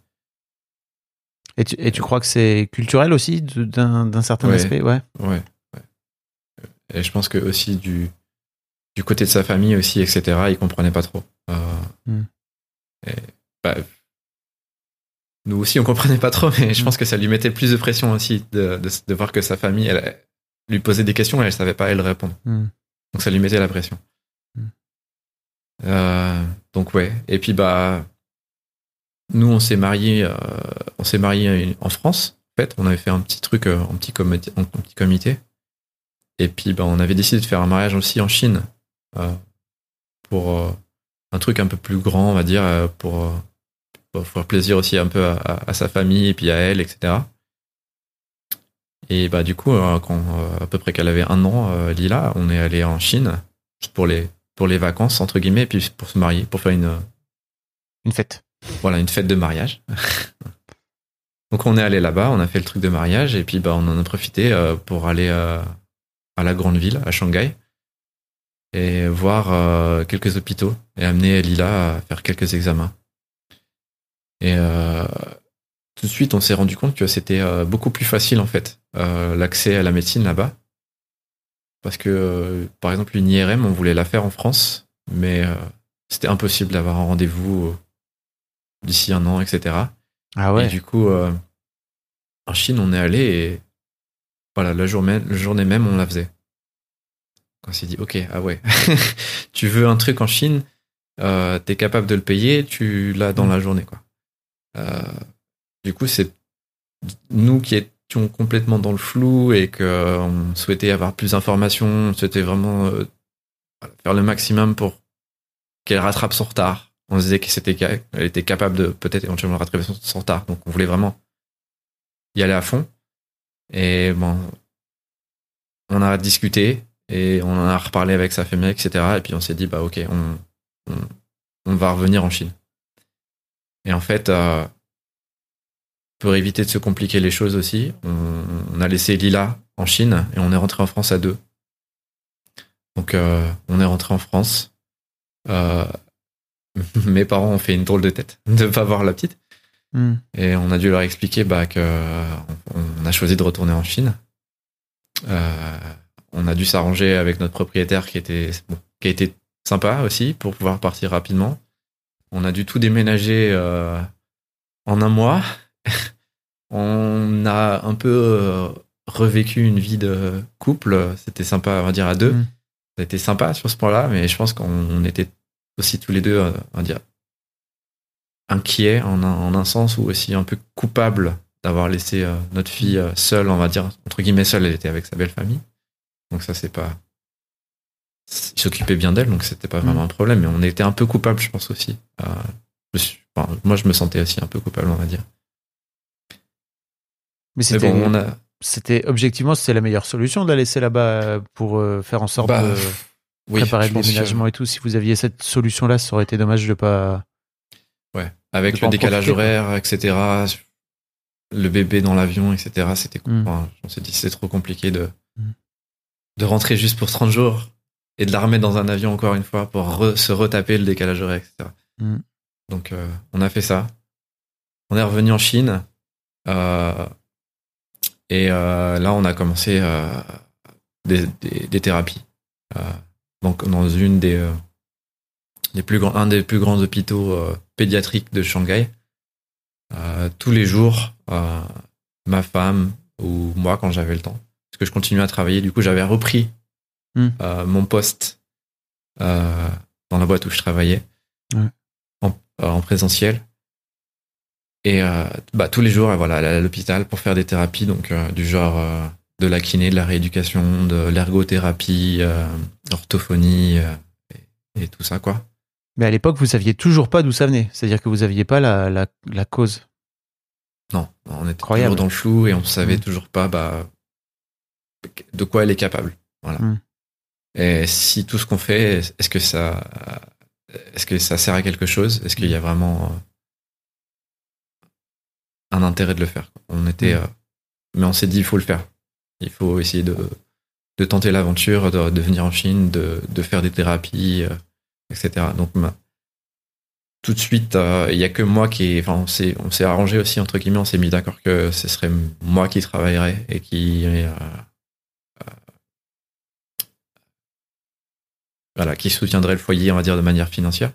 S1: Et tu, et tu crois que c'est culturel aussi, d'un certain
S2: Ouais.
S1: aspect? Ouais.
S2: Ouais. Et je pense que aussi du, du côté de sa famille aussi, etc., il comprenait pas trop. Euh,
S1: Mm.
S2: et, bah, nous aussi, on comprenait pas trop, mais je
S1: Mm.
S2: pense que ça lui mettait plus de pression aussi de, de, de voir que sa famille, elle, lui posait des questions et elle savait pas elle répondre.
S1: Mm.
S2: Donc ça lui mettait la pression. Euh, donc ouais. Et puis bah, nous on s'est mariés, euh, on s'est mariés en France. En fait, on avait fait un petit truc euh, en petit comité, en petit comité. Et puis bah, on avait décidé de faire un mariage aussi en Chine euh, pour euh, un truc un peu plus grand, on va dire, euh, pour, euh, pour faire plaisir aussi un peu à, sa famille et puis à elle, etc. Et bah du coup, quand à peu près qu'elle avait un an, Lila, on est allé en Chine juste pour les pour les vacances entre guillemets, et puis pour se marier, pour faire une
S1: Une fête.
S2: Voilà une fête de mariage. Donc on est allé là-bas, on a fait le truc de mariage, et puis bah on en a profité euh, pour aller euh, à la grande ville, à Shanghai, et voir euh, quelques hôpitaux et amener Lila à faire quelques examens. Et tout de suite, on s'est rendu compte que c'était beaucoup plus facile en fait l'accès à la médecine là-bas, parce que par exemple une IRM, on voulait la faire en France, mais c'était impossible d'avoir un rendez-vous d'ici un an, etc.
S1: Ah
S2: Et
S1: ouais.
S2: du coup, euh, en Chine, on est allé et voilà, la journée, la journée même, on la faisait. On s'est dit, ok, ah ouais, tu veux un truc en Chine, euh, t'es capable de le payer, tu l'as dans
S1: Mm.
S2: la journée, quoi. Euh, du coup, c'est nous qui étions complètement dans le flou et qu'on souhaitait avoir plus d'informations, on souhaitait vraiment euh, faire le maximum pour qu'elle rattrape son retard. On se disait que c'était ca- elle était capable de peut-être éventuellement rattraper son, retard, donc on voulait vraiment y aller à fond. Et bon, on a discuté et on en a reparlé avec sa famille, etc. Et puis on s'est dit, bah ok, on, on, va revenir en Chine. Et en fait, euh, pour éviter de se compliquer les choses aussi, on, on a laissé Lila en Chine et on est rentré en France à deux. Donc euh, on est rentré en France. Euh, mes parents ont fait une drôle de tête de ne pas voir la petite.
S1: Hmm.
S2: Et on a dû leur expliquer bah, que on on a choisi de retourner en Chine. Euh, on a dû s'arranger avec notre propriétaire qui était bon, qui a été sympa aussi pour pouvoir partir rapidement. On a dû tout déménager euh, en un mois. on a un peu euh, revécu une vie de couple. C'était sympa, on va dire à deux.
S1: Mm.
S2: A été sympa sur ce point-là, mais je pense qu'on on était aussi tous les deux, euh, on va dire, inquiets en un, en un sens ou aussi un peu coupables d'avoir laissé euh, notre fille euh, seule, on va dire, entre guillemets seule, elle était avec sa belle famille. Donc ça, c'est pas... Il s'occupait bien d'elle, donc c'était pas vraiment
S1: Mm.
S2: un problème, mais on était un peu coupables, je pense aussi. Euh, je suis- enfin, moi, je me sentais aussi un peu coupable, on va dire.
S1: Mais c'était
S2: bon, on a...
S1: c'était objectivement c'est la meilleure solution de la laisser là-bas pour faire en sorte
S2: Bah,
S1: de
S2: oui,
S1: préparer le
S2: que-
S1: déménagement et tout. Si vous aviez cette solution-là, ça aurait été dommage de pas.
S2: Ouais, avec le décalage horaire, etc. Le bébé dans l'avion, etc. C'était,
S1: Mm.
S2: enfin, on s'est dit c'est trop compliqué de
S1: Mm.
S2: de rentrer juste pour 30 jours et de la remettre dans un avion encore une fois pour re- se retaper le décalage horaire, etc.
S1: Mm.
S2: Donc euh, on a fait ça. On est revenu en Chine euh, et euh, là on a commencé des, des, des thérapies. Donc dans une des euh, des plus grands, un des plus grands hôpitaux euh, pédiatriques de Shanghai. Euh, tous les jours, euh, ma femme ou moi quand j'avais le temps, parce que je continuais à travailler, du coup j'avais repris
S1: Hmm.
S2: euh, mon poste euh, dans la boîte où je travaillais
S1: Ouais.
S2: en, euh, en présentiel. Et euh, bah, tous les jours, voilà, à l'hôpital pour faire des thérapies, donc euh, du genre euh, de la kiné, de la rééducation, de l'ergothérapie, euh, orthophonie euh, et, et tout ça quoi.
S1: Mais à l'époque, vous saviez toujours pas d'où ça venait. C'est-à-dire que vous aviez pas la, la, la cause.
S2: Non, on était
S1: Incroyable.
S2: toujours dans le flou et on savait
S1: Mm.
S2: toujours pas bah, de quoi elle est capable. Voilà.
S1: Mm.
S2: Et si tout ce qu'on fait, est-ce que ça, est-ce que ça sert à quelque chose? Est-ce qu'il y a vraiment euh, un intérêt de le faire? On était,
S1: Mm.
S2: euh, mais on s'est dit il faut le faire. Il faut essayer de, de tenter l'aventure, de, de venir en Chine, de, de faire des thérapies, euh, etc. Donc ma- tout de suite, euh, il y a que moi qui, enfin, on s'est, arrangé aussi entre guillemets, on s'est mis d'accord que ce serait moi qui travaillerais et qui, euh, voilà, qui soutiendrait le foyer, on va dire, de manière financière.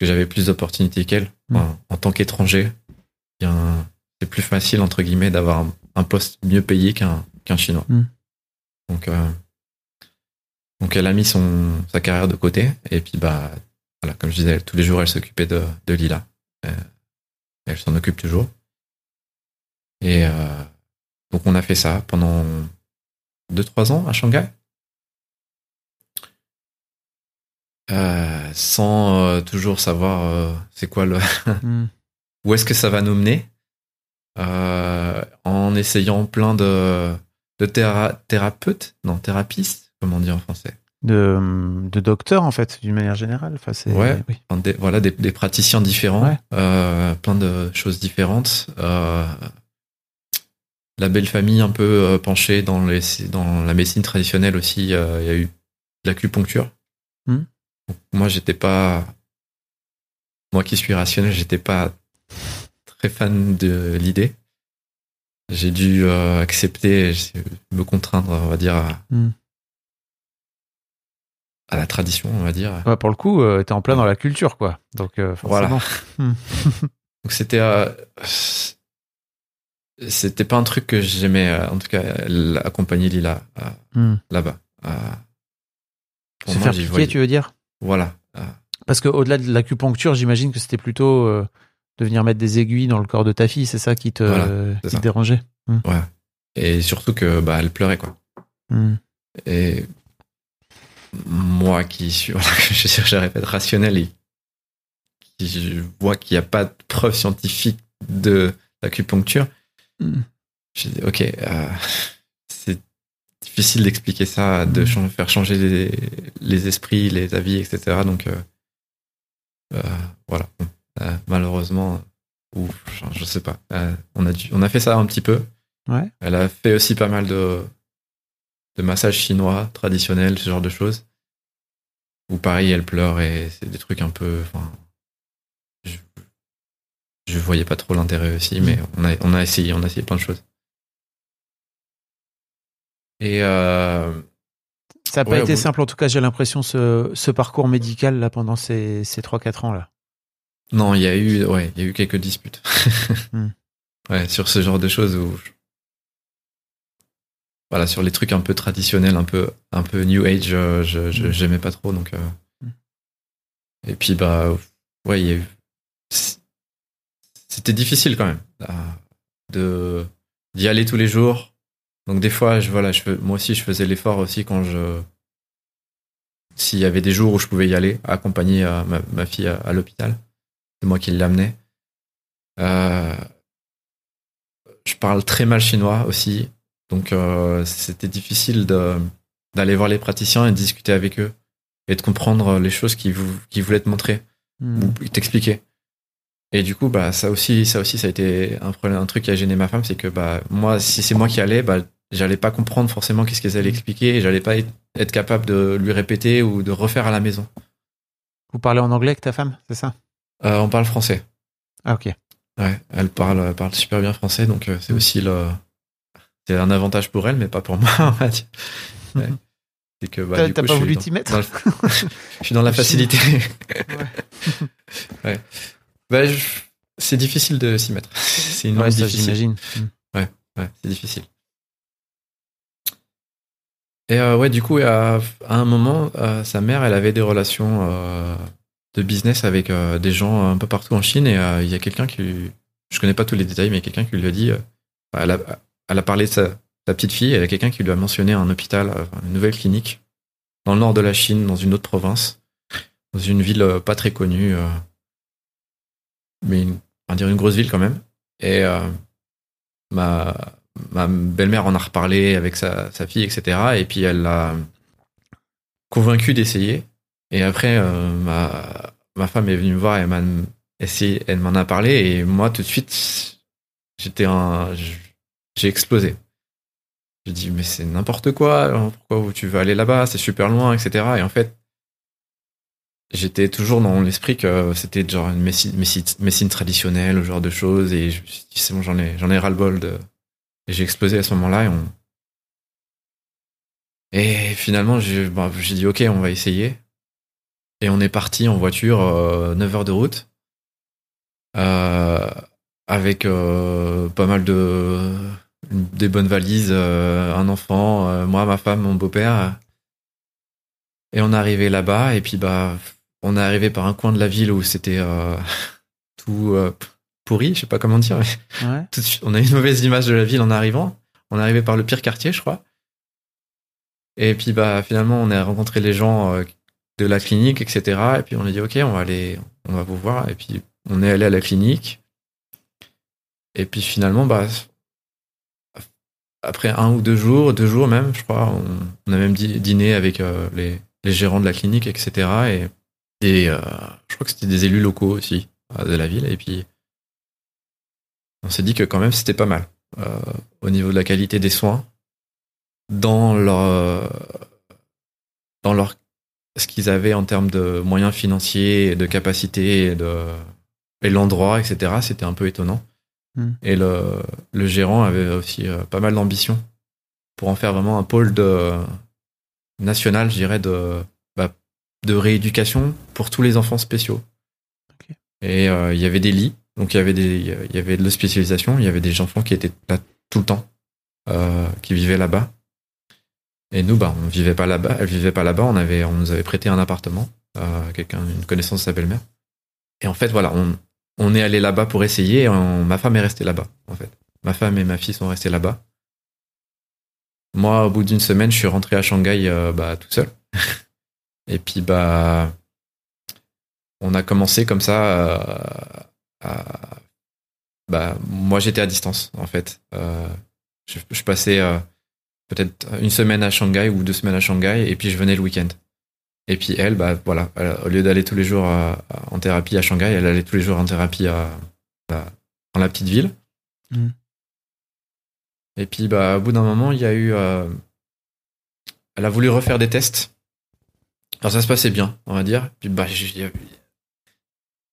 S2: Que j'avais plus d'opportunités qu'elle.
S1: Mm.
S2: Enfin, en tant qu'étranger, un- c'est plus facile entre guillemets d'avoir un, un poste mieux payé qu'un qu'un chinois.
S1: Mm.
S2: Donc, euh, donc elle a mis son sa carrière de côté et puis bah voilà, comme je disais, tous les jours elle s'occupait de, de Lila. Euh, elle s'en occupe toujours. Et euh, donc on a fait ça pendant 2-3 ans à Shanghai. Sans toujours savoir c'est quoi le
S1: Hmm.
S2: où est-ce que ça va nous mener en essayant plein de, de théra- thérapeutes non thérapistes comment dire en français
S1: De, de docteur, en fait, d'une manière générale. Enfin, c'est,
S2: Ouais.
S1: oui.
S2: Des, voilà des, des praticiens différents
S1: Ouais.
S2: euh, plein de choses différentes euh, la belle famille un peu euh, penchée dans les dans la médecine traditionnelle aussi euh, il y a eu de l'acupuncture. Donc, moi j'étais pas moi qui suis rationnel j'étais pas très fan de l'idée j'ai dû euh, accepter me contraindre on va dire à,
S1: Hmm.
S2: à la tradition on va dire
S1: Ouais, pour le coup, euh, t'es en plein dans la culture, quoi. Donc, euh,
S2: Voilà.
S1: forcément.
S2: Donc c'était euh, c'était pas un truc que j'aimais en tout cas accompagner Lila
S1: Hmm.
S2: là-bas.
S1: Se
S2: moi,
S1: faire piquer, tu veux dire?
S2: Voilà.
S1: Parce qu'au-delà de l'acupuncture, j'imagine que c'était plutôt de venir mettre des aiguilles dans le corps de ta fille, c'est ça qui te,
S2: Voilà,
S1: qui
S2: c'est
S1: te
S2: ça.
S1: dérangeait
S2: et surtout que bah elle pleurait quoi.
S1: Hmm.
S2: Et moi qui suis je suis je répète rationnel et qui vois qu'il n'y a pas de preuve scientifique de l'acupuncture.
S1: Hmm.
S2: J'ai dit ok euh, c'est difficile d'expliquer ça, de
S1: Mm.
S2: chan- faire changer les, les esprits, les avis, etc. Donc euh, euh, voilà. Bon, malheureusement, ou je, sais pas. Euh, on a dû, on a fait ça un petit peu.
S1: Ouais.
S2: Elle a fait aussi pas mal de de massages chinois traditionnels, ce genre de choses. Ou pareil, elle pleure et c'est des trucs un peu. Enfin, je, je voyais pas trop l'intérêt aussi, mais on a on a essayé, on a essayé plein de choses. Et euh,
S1: Ça n'a pas été simple, en tout cas, j'ai l'impression, ce, ce parcours médical là pendant ces, ces 3-4 ans là.
S2: Non, il y a eu, ouais, il y a eu quelques disputes.
S1: Hmm.
S2: Ouais, sur ce genre de choses où, je- voilà, sur les trucs un peu traditionnels, un peu, un peu new age, euh, je, je-
S1: Hmm.
S2: j'aimais pas trop, donc. euh,
S1: Hmm.
S2: Et puis bah, ouais, il y a eu. C'était difficile quand même euh, de d'y aller tous les jours. Donc des fois, je voilà, je moi aussi, je faisais l'effort aussi quand je s'il y avait des jours où je pouvais y aller, accompagner ma, ma fille à, à l'hôpital. C'est moi qui l'amenais. Euh, je parle très mal chinois aussi, donc euh, c'était difficile d'aller voir les praticiens et de discuter avec eux et de comprendre les choses qu'ils vou- qu'ils voulaient te montrer
S1: Hmm.
S2: ou t'expliquer. Et du coup, bah ça aussi, ça aussi, ça a été un problème, un truc qui a gêné ma femme, c'est que bah moi, si c'est moi qui allais, bah j'allais pas comprendre forcément qu'est-ce qu'elles allaient expliquer et j'allais pas être capable de lui répéter ou de refaire à la maison.
S1: Vous parlez en anglais avec ta femme, c'est ça?
S2: Euh, on parle français.
S1: Ah, ok.
S2: Ouais, elle parle, elle parle super bien français, donc euh, c'est aussi le, c'est un avantage pour elle, mais pas pour moi. on va dire. Ouais. C'est que bah,
S1: T'as pas voulu t'y mettre?
S2: dans le- Je suis dans la facilité. ouais. Bah, je- c'est difficile de s'y mettre. C'est une
S1: Ouais, ça j'imagine. Hmm.
S2: Ouais, c'est difficile. Et euh, ouais, du coup, à, à un moment, euh, sa mère, elle avait des relations euh, de business avec euh, des gens un peu partout en Chine. Et euh, il y a quelqu'un qui, je connais pas tous les détails, mais quelqu'un qui lui a dit, euh, elle, a, parlé de sa, petite fille. Et il y a quelqu'un qui lui a mentionné un hôpital, une nouvelle clinique dans le nord de la Chine, dans une autre province, dans une ville pas très connue, mais une, on dire une grosse ville quand même. Et ma, ma belle-mère en a reparlé avec sa, sa fille, etc. Et puis elle l'a convaincu d'essayer. Et après, euh, ma, ma femme est venue me voir et m'a elle m'en a parlé. Et moi, tout de suite, j'étais un, j'ai explosé. J'ai dit, mais c'est n'importe quoi. Pourquoi tu veux aller là-bas C'est super loin, etc. Et en fait, j'étais toujours dans l'esprit que c'était genre une médecine, médecine, traditionnelle, genre de choses. Et je me suis dit, c'est bon, j'en ai, j'en ai ras-le-bol de. Et j'ai explosé à ce moment-là. Et, finalement, bah, j'ai dit, ok, on va essayer. Et on est parti en voiture, euh, 9 heures de route. Euh, avec euh, pas mal de des bonnes valises, euh, un enfant, euh, moi, ma femme, mon beau-père. Et on est arrivé là-bas et puis bah on est arrivé par un coin de la ville où c'était euh, tout euh, pourri, je sais pas comment dire. mais
S1: Ouais.
S2: tout de suite, on a une mauvaise image de la ville en arrivant. On est arrivé par le pire quartier, je crois. Et puis bah finalement on a rencontré les gens euh, de la clinique, etc. Et puis on a dit ok, on va aller, on va vous voir. Et puis on est allé à la clinique. Et puis finalement bah après un ou deux jours, deux jours même, je crois, on, a même dî- dîné avec euh, les, les gérants de la clinique, etc. Et, euh, je crois que c'était des élus locaux aussi euh, de la ville. Et puis on s'est dit que quand même c'était pas mal au niveau de la qualité des soins dans leur dans leur ce qu'ils avaient en termes de moyens financiers, de et de et l'endroit, etc. C'était un peu étonnant.
S1: Hmm.
S2: Et le, le gérant avait aussi euh, pas mal d'ambition pour en faire vraiment un pôle de national, je dirais, de bah, de rééducation pour tous les enfants spéciaux. Et euh, il y avait des lits, donc il y avait des il y avait de l'hospitalisation, il y avait des enfants qui étaient là tout le temps, euh, qui vivaient là-bas. Et nous, bah, on vivait pas là-bas, elle vivait pas là-bas, on avait, on nous avait prêté un appartement, euh, quelqu'un, une connaissance de sa belle-mère. Et en fait, voilà, on, on est allé là-bas pour essayer, ma femme est restée là-bas, en fait. Ma femme et ma fille sont restées là-bas. Moi, au bout d'une semaine, je suis rentré à Shanghai, euh, bah, tout seul. et puis, bah, on a commencé comme ça, euh, bah, moi, j'étais à distance, en fait. Euh, je, passais, peut-être une semaine à Shanghai ou deux semaines à Shanghai et puis je venais le week-end. Et puis elle, bah voilà, elle, au lieu d'aller tous les jours à- à- en thérapie à Shanghai, elle allait tous les jours en thérapie à, dans la petite ville.
S1: Mhm.
S2: Et puis bah au bout d'un moment, il y a eu, euh, elle a voulu refaire des tests. Alors ça se passait bien, on va dire. Puis bah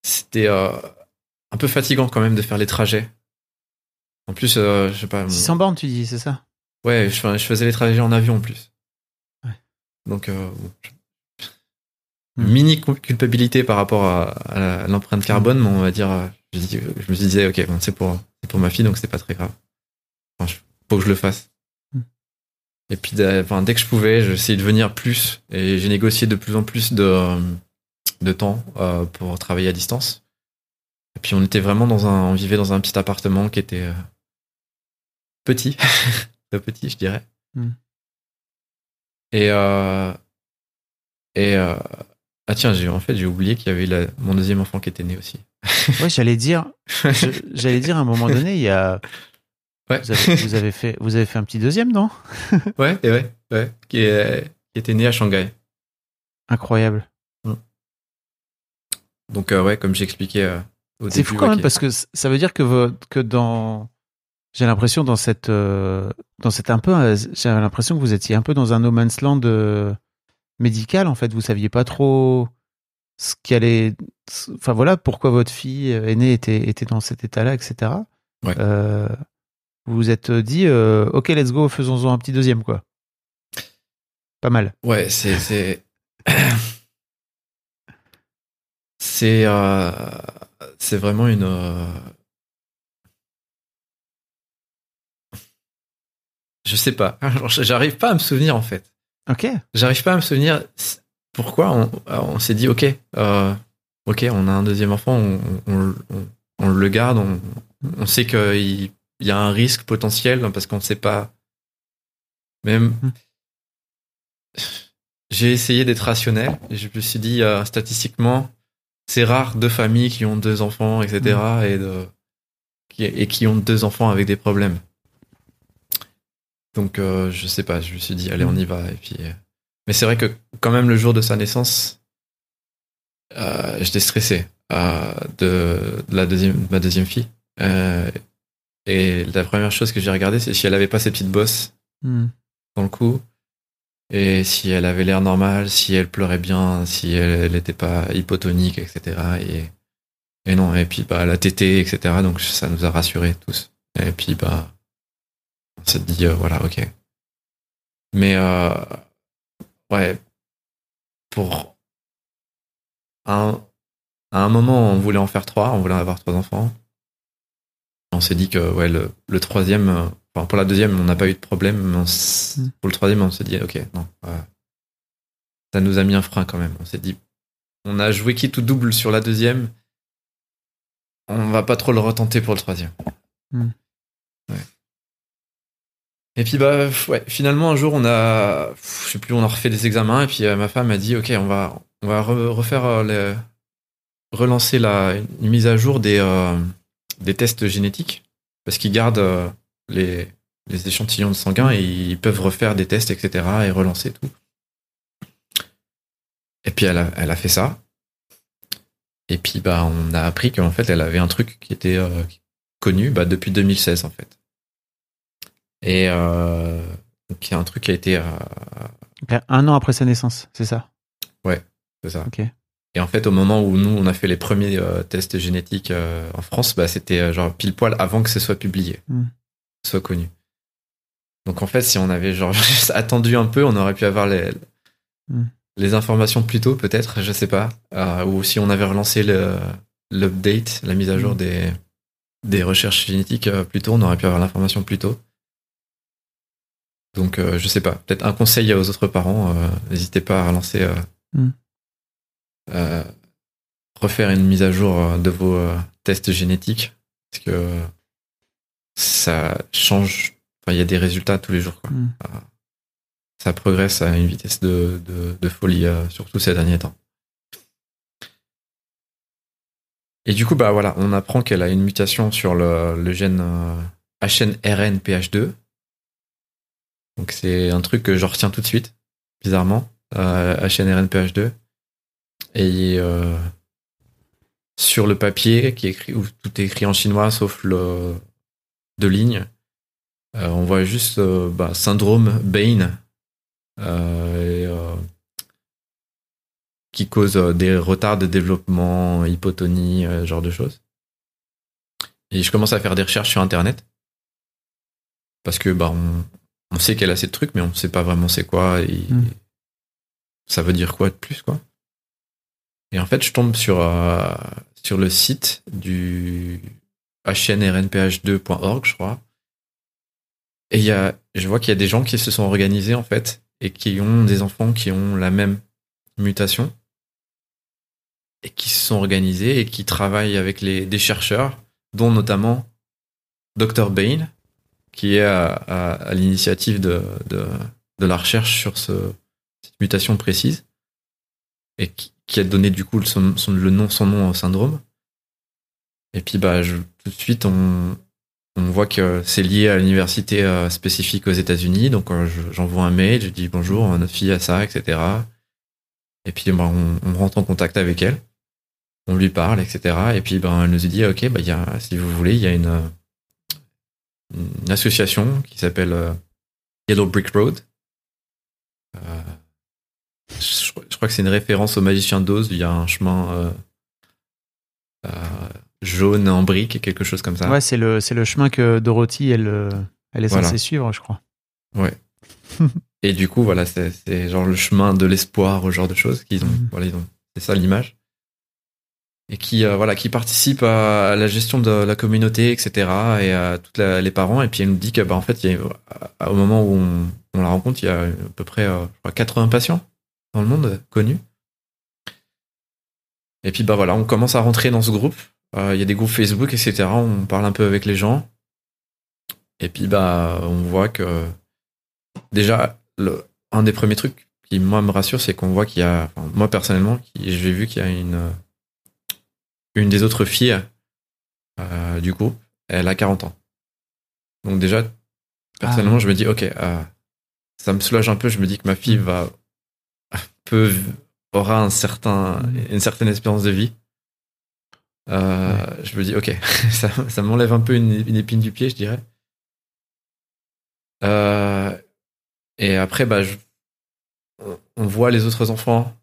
S2: c'était euh, un peu fatigant quand même de faire les trajets. En plus, euh, je sais pas. mon-
S1: 600 bornes, tu dis, c'est ça?
S2: Ouais, je, fais- je faisais les trajets en avion en plus.
S1: Ouais.
S2: Donc, euh,
S1: Hmm.
S2: mini cu- culpabilité par rapport à, l'empreinte carbone, mais on va dire, euh, je, je me disais, ok, bon, c'est pour, pour ma fille, donc c'est pas très grave. Enfin, faut que je le fasse.
S1: Hmm.
S2: Et puis, dès- enfin, dès que je pouvais, j'essayais de venir plus, et j'ai négocié de plus en plus de, de temps euh, pour travailler à distance. Et puis, on était vraiment dans un, on vivait dans un petit appartement qui était euh, petit, petit, je dirais.
S1: Hmm.
S2: Et euh, et euh, ah tiens, j'ai en fait j'ai oublié qu'il y avait la- mon deuxième enfant qui était né aussi.
S1: Ouais, j'allais dire, j'allais dire à un moment donné, il y a,
S2: Ouais.
S1: vous avez, vous avez fait, vous avez fait un petit deuxième, non?
S2: Ouais, et ouais, ouais, qui, est- qui était né à Shanghai.
S1: Incroyable.
S2: Donc euh, ouais, comme j'expliquais
S1: C'est fou quand
S2: ouais,
S1: même parce que ça veut dire que, que dans, j'ai l'impression dans cette, euh, dans cette un peu, euh, j'ai l'impression que vous étiez un peu dans un no man's land euh, médical en fait. Vous saviez pas trop ce qui allait, enfin voilà, pourquoi votre fille aînée était, était dans cet état-là, etc.
S2: Ouais.
S1: Vous vous êtes dit, ok, let's go, faisons-en un petit deuxième quoi. Pas mal.
S2: Ouais, c'est c'est c'est c'est vraiment une je sais pas. J'arrive pas à me souvenir en fait.
S1: Ok.
S2: J'arrive pas à me souvenir pourquoi on, on s'est dit ok euh, ok on a un deuxième enfant on, on, le garde on, on sait qu'il il y a un risque potentiel parce qu'on ne sait pas même
S1: Hmm.
S2: j'ai essayé d'être rationnel et je me suis dit euh, statistiquement c'est rare deux familles qui ont deux enfants etc et de qui, et qui ont deux enfants avec des problèmes donc euh, je sais pas je me suis dit allez on y va et puis euh, mais c'est vrai que quand même le jour de sa naissance euh, j'étais stressé euh, de, de la deuxième de ma deuxième fille Euh, et la première chose que j'ai regardé c'est si elle avait pas ses petites bosses
S1: Hmm.
S2: dans le cou. Et si elle avait l'air normale, si elle pleurait bien, si elle n'était pas hypotonique, etc. Et, et non, et puis bah, la tétée, etc. Donc ça nous a rassurés tous. Et puis bah, on s'est dit, euh, voilà, ok. Mais euh, ouais, pour un, à un moment, on voulait en faire trois, on voulait avoir trois enfants. On s'est dit que ouais, le, le troisième, euh, enfin, pour la deuxième, on n'a pas eu de problème. Mais on s-
S1: Mm.
S2: Pour le troisième, on s'est dit, ok, non. ça nous a mis un frein quand même. On s'est dit, on a joué qui tout double sur la deuxième. On va pas trop le retenter pour le troisième.
S1: Mm.
S2: Et puis bah ouais, finalement un jour on a, je sais plus, on a refait des examens et puis euh, ma femme a dit, ok, on va, on va re- refaire euh, le- relancer la une mise à jour des euh, des tests génétiques parce qu'ils gardent euh, les, les échantillons de sanguin et ils peuvent refaire des tests, etc. et relancer tout. Et puis elle a, elle a fait ça. Et puis bah on a appris qu'en fait elle avait un truc qui était euh, connu bah, depuis 2016 en fait. Et euh, donc il y a un truc qui a été euh,
S1: Un an après sa naissance, c'est ça?
S2: C'est ça.
S1: Ok.
S2: Et en fait, au moment où nous, on a fait les premiers euh, tests génétiques euh, en France, bah, c'était genre pile poil avant que ce soit publié,
S1: Mm.
S2: soit connu. Donc en fait, si on avait genre juste attendu un peu, on aurait pu avoir les,
S1: Mm.
S2: les informations plus tôt, peut-être, je sais pas. Ou si on avait relancé l'update, la mise à jour
S1: Mm.
S2: des, des recherches génétiques plus tôt, on aurait pu avoir l'information plus tôt. Donc euh, je sais pas. Peut-être un conseil aux autres parents, euh, n'hésitez pas à relancer. euh,
S1: Mm.
S2: refaire une mise à jour euh, de vos euh, tests génétiques parce que ça change. Enfin, il y a des résultats tous les jours. Quoi.
S1: Mm.
S2: Ça progresse à une vitesse de, de, de folie, surtout ces derniers temps. Et du coup, bah voilà, on apprend qu'elle a une mutation sur le, le gène euh, HNRNPH2. Donc c'est un truc que je retiens tout de suite, bizarrement, euh, HNRNPH2. Et euh, sur le papier, qui est écrit, où tout est écrit en chinois sauf le deux lignes, euh, on voit juste bah, syndrome Bain, qui cause des retards de développement, hypotonie, ce genre de choses. Et je commence à faire des recherches sur Internet parce que bah on, on sait qu'elle a ces trucs, mais on sait pas vraiment c'est quoi et
S1: Mm.
S2: ça veut dire quoi de plus quoi. Et en fait, je tombe sur euh, sur le site du hnrnph2.org, je crois. Et y a, je vois qu'il y a des gens qui se sont organisés en fait et qui ont des enfants qui ont la même mutation et qui se sont organisés et qui travaillent avec les, des chercheurs, dont notamment Dr Bain, qui est à, à- à l'initiative de, de, de la recherche sur ce, cette mutation précise et qui, qui a donné du coup son, le nom, son nom au syndrome. Et puis bah, je- tout de suite, on, on voit que c'est lié à l'université euh, spécifique aux États-Unis. Donc euh, je- j'envoie un mail, je dis bonjour, notre fille a ça, etc. Et puis bah, on, on rentre en contact avec elle, on lui parle, etc. Et puis ben elle nous dit ok, bah, y a, si vous voulez, il y a une, euh, une association qui s'appelle euh, Yellow Brick Road. Euh, je, je crois que c'est une référence au magicien d'Oz. Il y a un chemin euh, jaune en brique, quelque chose comme ça.
S1: Ouais, c'est le, c'est le chemin que Dorothy, elle, elle est
S2: Voilà.
S1: censée suivre, je crois.
S2: Et du coup, voilà, c'est genre le chemin de l'espoir, ce genre de choses qu'ils ont.
S1: Mhm.
S2: Voilà, ils ont. C'est ça l'image. Et qui, euh, voilà, qui participe à, la gestion de la communauté, etc. Et à tous les parents. Et puis elle nous dit que, bah, en fait, il y a, au moment où on, la rencontre, il y a à peu près euh, je crois, 80 patients dans le monde connus. Et puis, bah voilà, on commence à rentrer dans ce groupe. Euh, Il y a des groupes Facebook, etc. On parle un peu avec les gens. Et puis, bah, on voit que déjà, un des premiers trucs qui moi me rassure, c'est qu'on voit qu'il y a, moi personnellement, j'ai vu qu'il y a une euh, une des autres filles euh, du groupe, elle a 40 ans. Donc déjà, personnellement,
S1: Ah.
S2: je me dis, ok, euh, ça me soulage un peu. Je me dis que ma fille va peut aura un certain une certaine espérance de vie. Euh, Je me dis, ok, ça, ça m'enlève un peu une, une épine du pied, je dirais. Et après, bah, je- on voit les autres enfants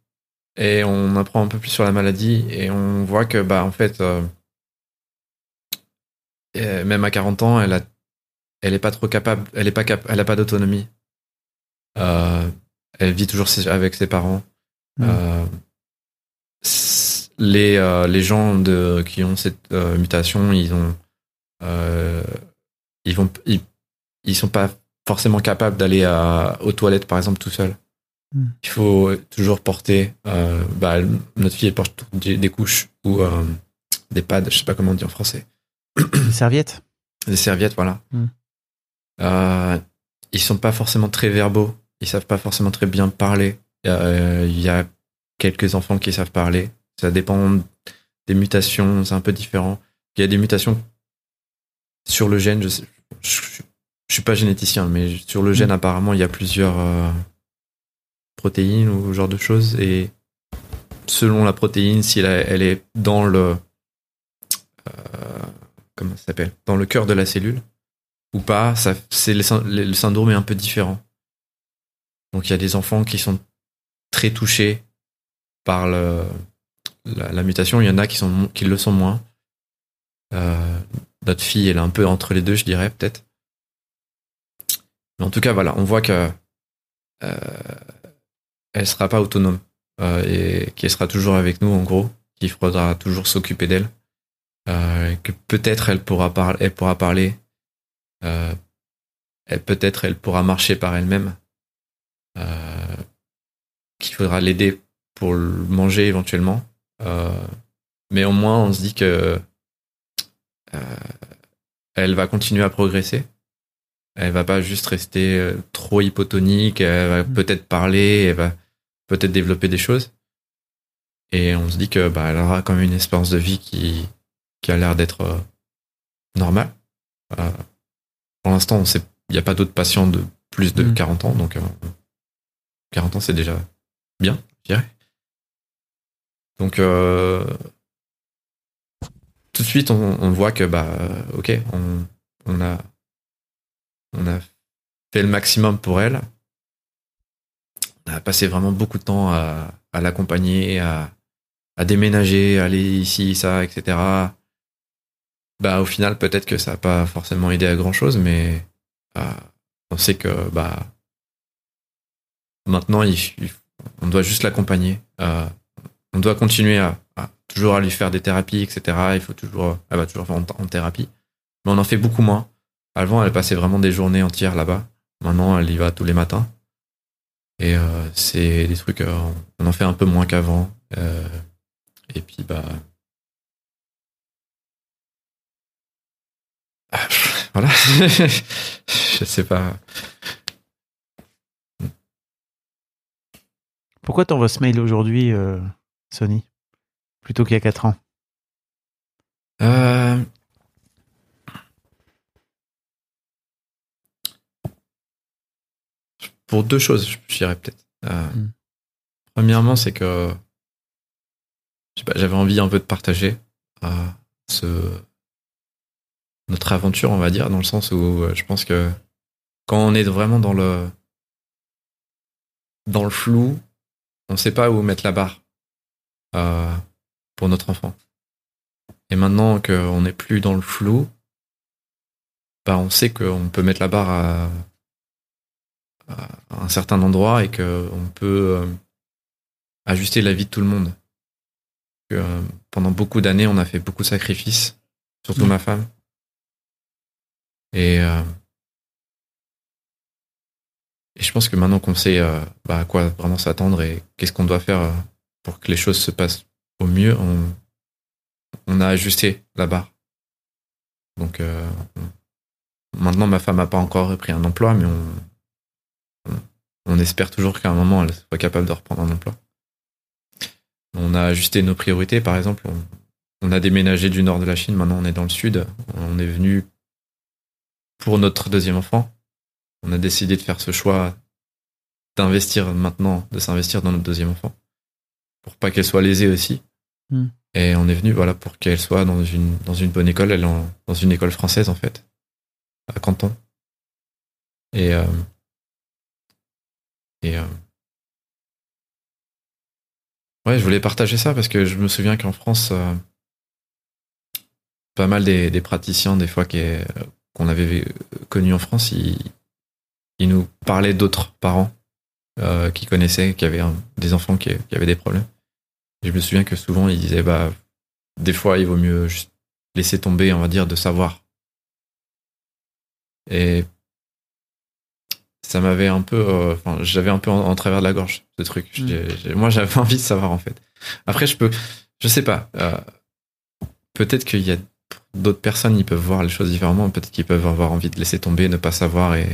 S2: et on apprend un peu plus sur la maladie et on voit que, bah, en fait, euh, euh, même à 40 ans, elle a, elle est pas trop capable, elle est pas cap, elle a pas d'autonomie. Euh, elle vit toujours avec ses parents.
S1: Mm.
S2: Euh, s- les, les gens de, qui ont cette mutation, ils ont, ils vont, ils, ils sont pas forcément capables d'aller aux toilettes, par exemple, tout seul.
S1: Mm.
S2: Il faut toujours porter. euh, bah, notre fille elle porte des, des couches ou euh, des pads, je sais pas comment on dit en français,
S1: Une serviette
S2: des serviettes, voilà.
S1: Mm.
S2: Euh, ils sont pas forcément très verbaux. Ils savent pas forcément très bien parler. Euh, Il y a quelques enfants qui savent parler. Ça dépend des mutations, c'est un peu différent. Il y a des mutations sur le gène. Je, sais, je, je- je suis pas généticien, mais sur le gène,
S1: Mm.
S2: apparemment, il y a plusieurs euh, protéines ou ce genre de choses. Et selon la protéine, si elle, est dans le euh, comment ça s'appelle? Dans le cœur de la cellule ou pas, ça, c'est le, syn- le syndrome est un peu différent. Donc il y a des enfants qui sont très touchés par le, la, mutation, il y en a qui, sont, qui le sont moins. Euh, notre fille, elle est un peu entre les deux, je dirais, peut-être. Mais en tout cas, voilà, on voit que euh, elle sera pas autonome euh, et qu'elle sera toujours avec nous, en gros, qu'il faudra toujours s'occuper d'elle. Euh, que peut-être elle pourra parler, elle pourra parler. Euh, peut-être elle pourra marcher par elle-même. Euh, qu'il faudra l'aider pour le manger éventuellement. Euh, mais au moins, on se dit que euh, elle va continuer à progresser. Elle va pas juste rester trop hypotonique. Elle va
S1: Mm.
S2: peut-être parler. Elle va peut-être développer des choses. Et on se dit que bah, elle aura quand même une espérance de vie qui, qui a l'air d'être euh, normale. Euh, pour l'instant, on sait, il n'y a pas d'autres patients de plus de
S1: Mm.
S2: 40 ans, donc euh, 40 ans, c'est déjà bien, je dirais. Donc, euh, tout de suite, on, on voit que, bah, euh, ok, on, on, a, on a fait le maximum pour elle. Passé vraiment beaucoup de temps à, l'accompagner, à, à déménager, aller ici, ça, etc. Bah, au final, peut-être que ça n'a pas forcément aidé à grand chose, mais euh, on sait que bah, maintenant, on doit juste l'accompagner. Euh, on doit continuer à, à toujours à lui faire des thérapies, etc. Il faut toujours, elle va toujours en, en thérapie. Mais on en fait beaucoup moins. Avant, elle passait vraiment des journées entières là-bas. Maintenant, elle y va tous les matins. Et euh, c'est des trucs, euh, on en fait un peu moins qu'avant. Euh, et puis, bah. Ah, Voilà. Je sais pas.
S1: Pourquoi t'envoies ce mail aujourd'hui, euh, Sony Plutôt qu'il y a 4 ans?
S2: Euh, Pour deux choses, je dirais peut-être. Euh,
S1: Mm.
S2: Premièrement, c'est que j'avais envie un peu de partager euh, ce, notre aventure, on va dire, dans le sens où euh, je pense que quand on est vraiment dans le dans le flou, on ne sait pas où mettre la barre euh, pour notre enfant. Et maintenant qu'on n'est plus dans le flou, bah on sait qu'on peut mettre la barre à, à un certain endroit et qu'on peut euh, ajuster la vie de tout le monde. Que, euh, pendant beaucoup d'années, on a fait beaucoup de sacrifices, surtout
S1: Mm.
S2: ma femme. Et, euh, et je pense que maintenant qu'on sait euh, bah, à quoi vraiment s'attendre et qu'est-ce qu'on doit faire pour que les choses se passent au mieux, on, on a ajusté la barre. Donc euh, on- maintenant, ma femme n'a pas encore repris un emploi, mais on, on, espère toujours qu'à un moment, elle soit capable de reprendre un emploi. On a ajusté nos priorités, par exemple. On, on a déménagé du nord de la Chine, maintenant on est dans le sud. On est venu pour notre deuxième enfant. On a décidé de faire ce choix d'investir maintenant, de s'investir dans notre deuxième enfant, pour pas qu'elle soit lésée aussi.
S1: Hmm.
S2: Et on est venu voilà pour qu'elle soit dans une dans une bonne école, elle est en- dans une école française en fait, à Canton. Et euh, et euh, ouais, je voulais partager ça parce que je me souviens qu'en France, euh, pas mal des, praticiens des fois qu'on avait connus en France, ils, nous parlaient d'autres parents euh, qui connaissaient, qui avaient des enfants qui, qui avaient des problèmes. Et je me souviens que souvent ils disaient bah des fois il vaut mieux juste laisser tomber, on va dire, de savoir. Et ça m'avait un peu, euh, enfin j'avais un peu en, en travers de la gorge ce truc.
S1: Mm.
S2: Moi j'avais envie de savoir en fait. Après je peux, je sais pas. euh, peut-être qu'il y a d'autres personnes, ils peuvent voir les choses différemment. Peut-être qu'ils peuvent avoir envie de laisser tomber, ne pas savoir et.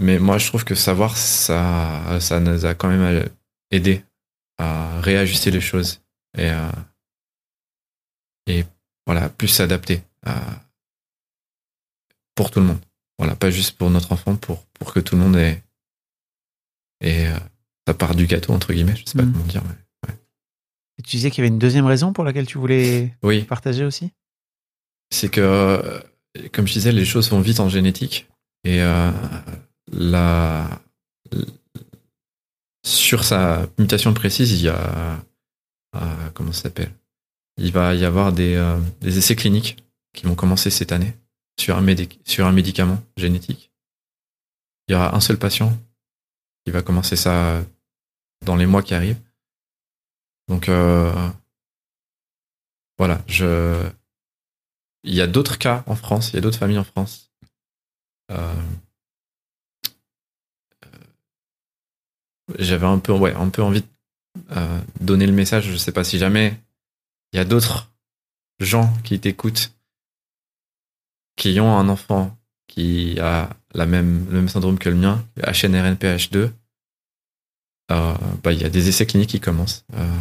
S2: Mais moi, je trouve que savoir, ça, ça nous a quand même aidé à réajuster les choses et à- et voilà, plus s'adapter à- pour tout le monde. Voilà, pas juste pour notre enfant, pour, pour que tout le monde ait, ait, euh, sa part du gâteau, entre guillemets. Je sais pas
S1: Mm.
S2: comment dire. mais-
S1: Et tu disais qu'il y avait une deuxième raison pour laquelle tu voulais
S2: Oui,
S1: partager aussi?
S2: C'est que, euh, comme je disais, les choses vont vite en génétique. Et euh, la, sur sa mutation précise, il y a. euh, comment ça s'appelle? Il va y avoir des, euh, des essais cliniques qui vont commencer cette année sur un, sur un médicament génétique. Il y aura un seul patient qui va commencer ça dans les mois qui arrivent. Donc, euh, voilà, je. Il y a d'autres cas en France, il y a d'autres familles en France. Euh, euh, J'avais un peu, ouais, un peu envie de euh, donner le message. Je sais pas si jamais il y a d'autres gens qui t'écoutent, qui ont un enfant qui a la même, le même syndrome que le mien, HNRNPH2. Euh, bah, il y a des essais cliniques qui commencent. Euh,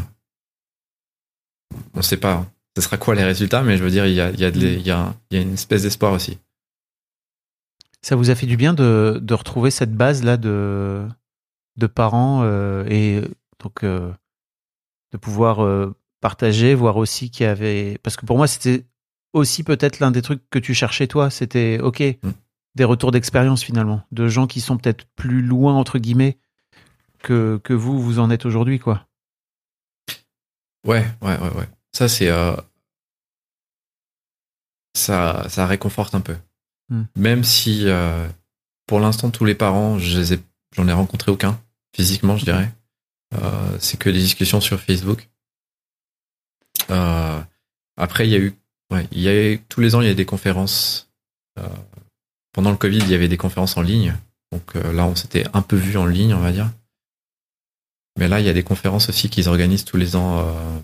S2: on sait pas hein, ce sera quoi les résultats, mais je veux dire, il y a, y a, y a, une espèce d'espoir aussi.
S1: Ça vous a fait du bien de, de retrouver cette base-là de, de parents euh, et donc euh, de pouvoir partager, voir aussi qu'il y avait. Parce que pour moi, c'était aussi peut-être l'un des trucs que tu cherchais toi. C'était, OK, des retours d'expérience finalement, de gens qui sont peut-être plus loin, entre guillemets, que, que vous, vous en êtes aujourd'hui, quoi.
S2: Ouais, ouais, ouais, ouais. Ça, c'est. euh, ça, ça réconforte un peu.
S1: Hmm.
S2: Même si, euh, pour l'instant, tous les parents, je j'en ai rencontré aucun, physiquement, je dirais. Euh, c'est que des discussions sur Facebook. Euh, après, il y a eu. Ouais, il y tous les ans, il y a des conférences. Euh, pendant le Covid, il y avait des conférences en ligne. Donc euh, là, on s'était un peu vu en ligne, on va dire. Mais là, il y a des conférences aussi qu'ils organisent tous les ans. euh,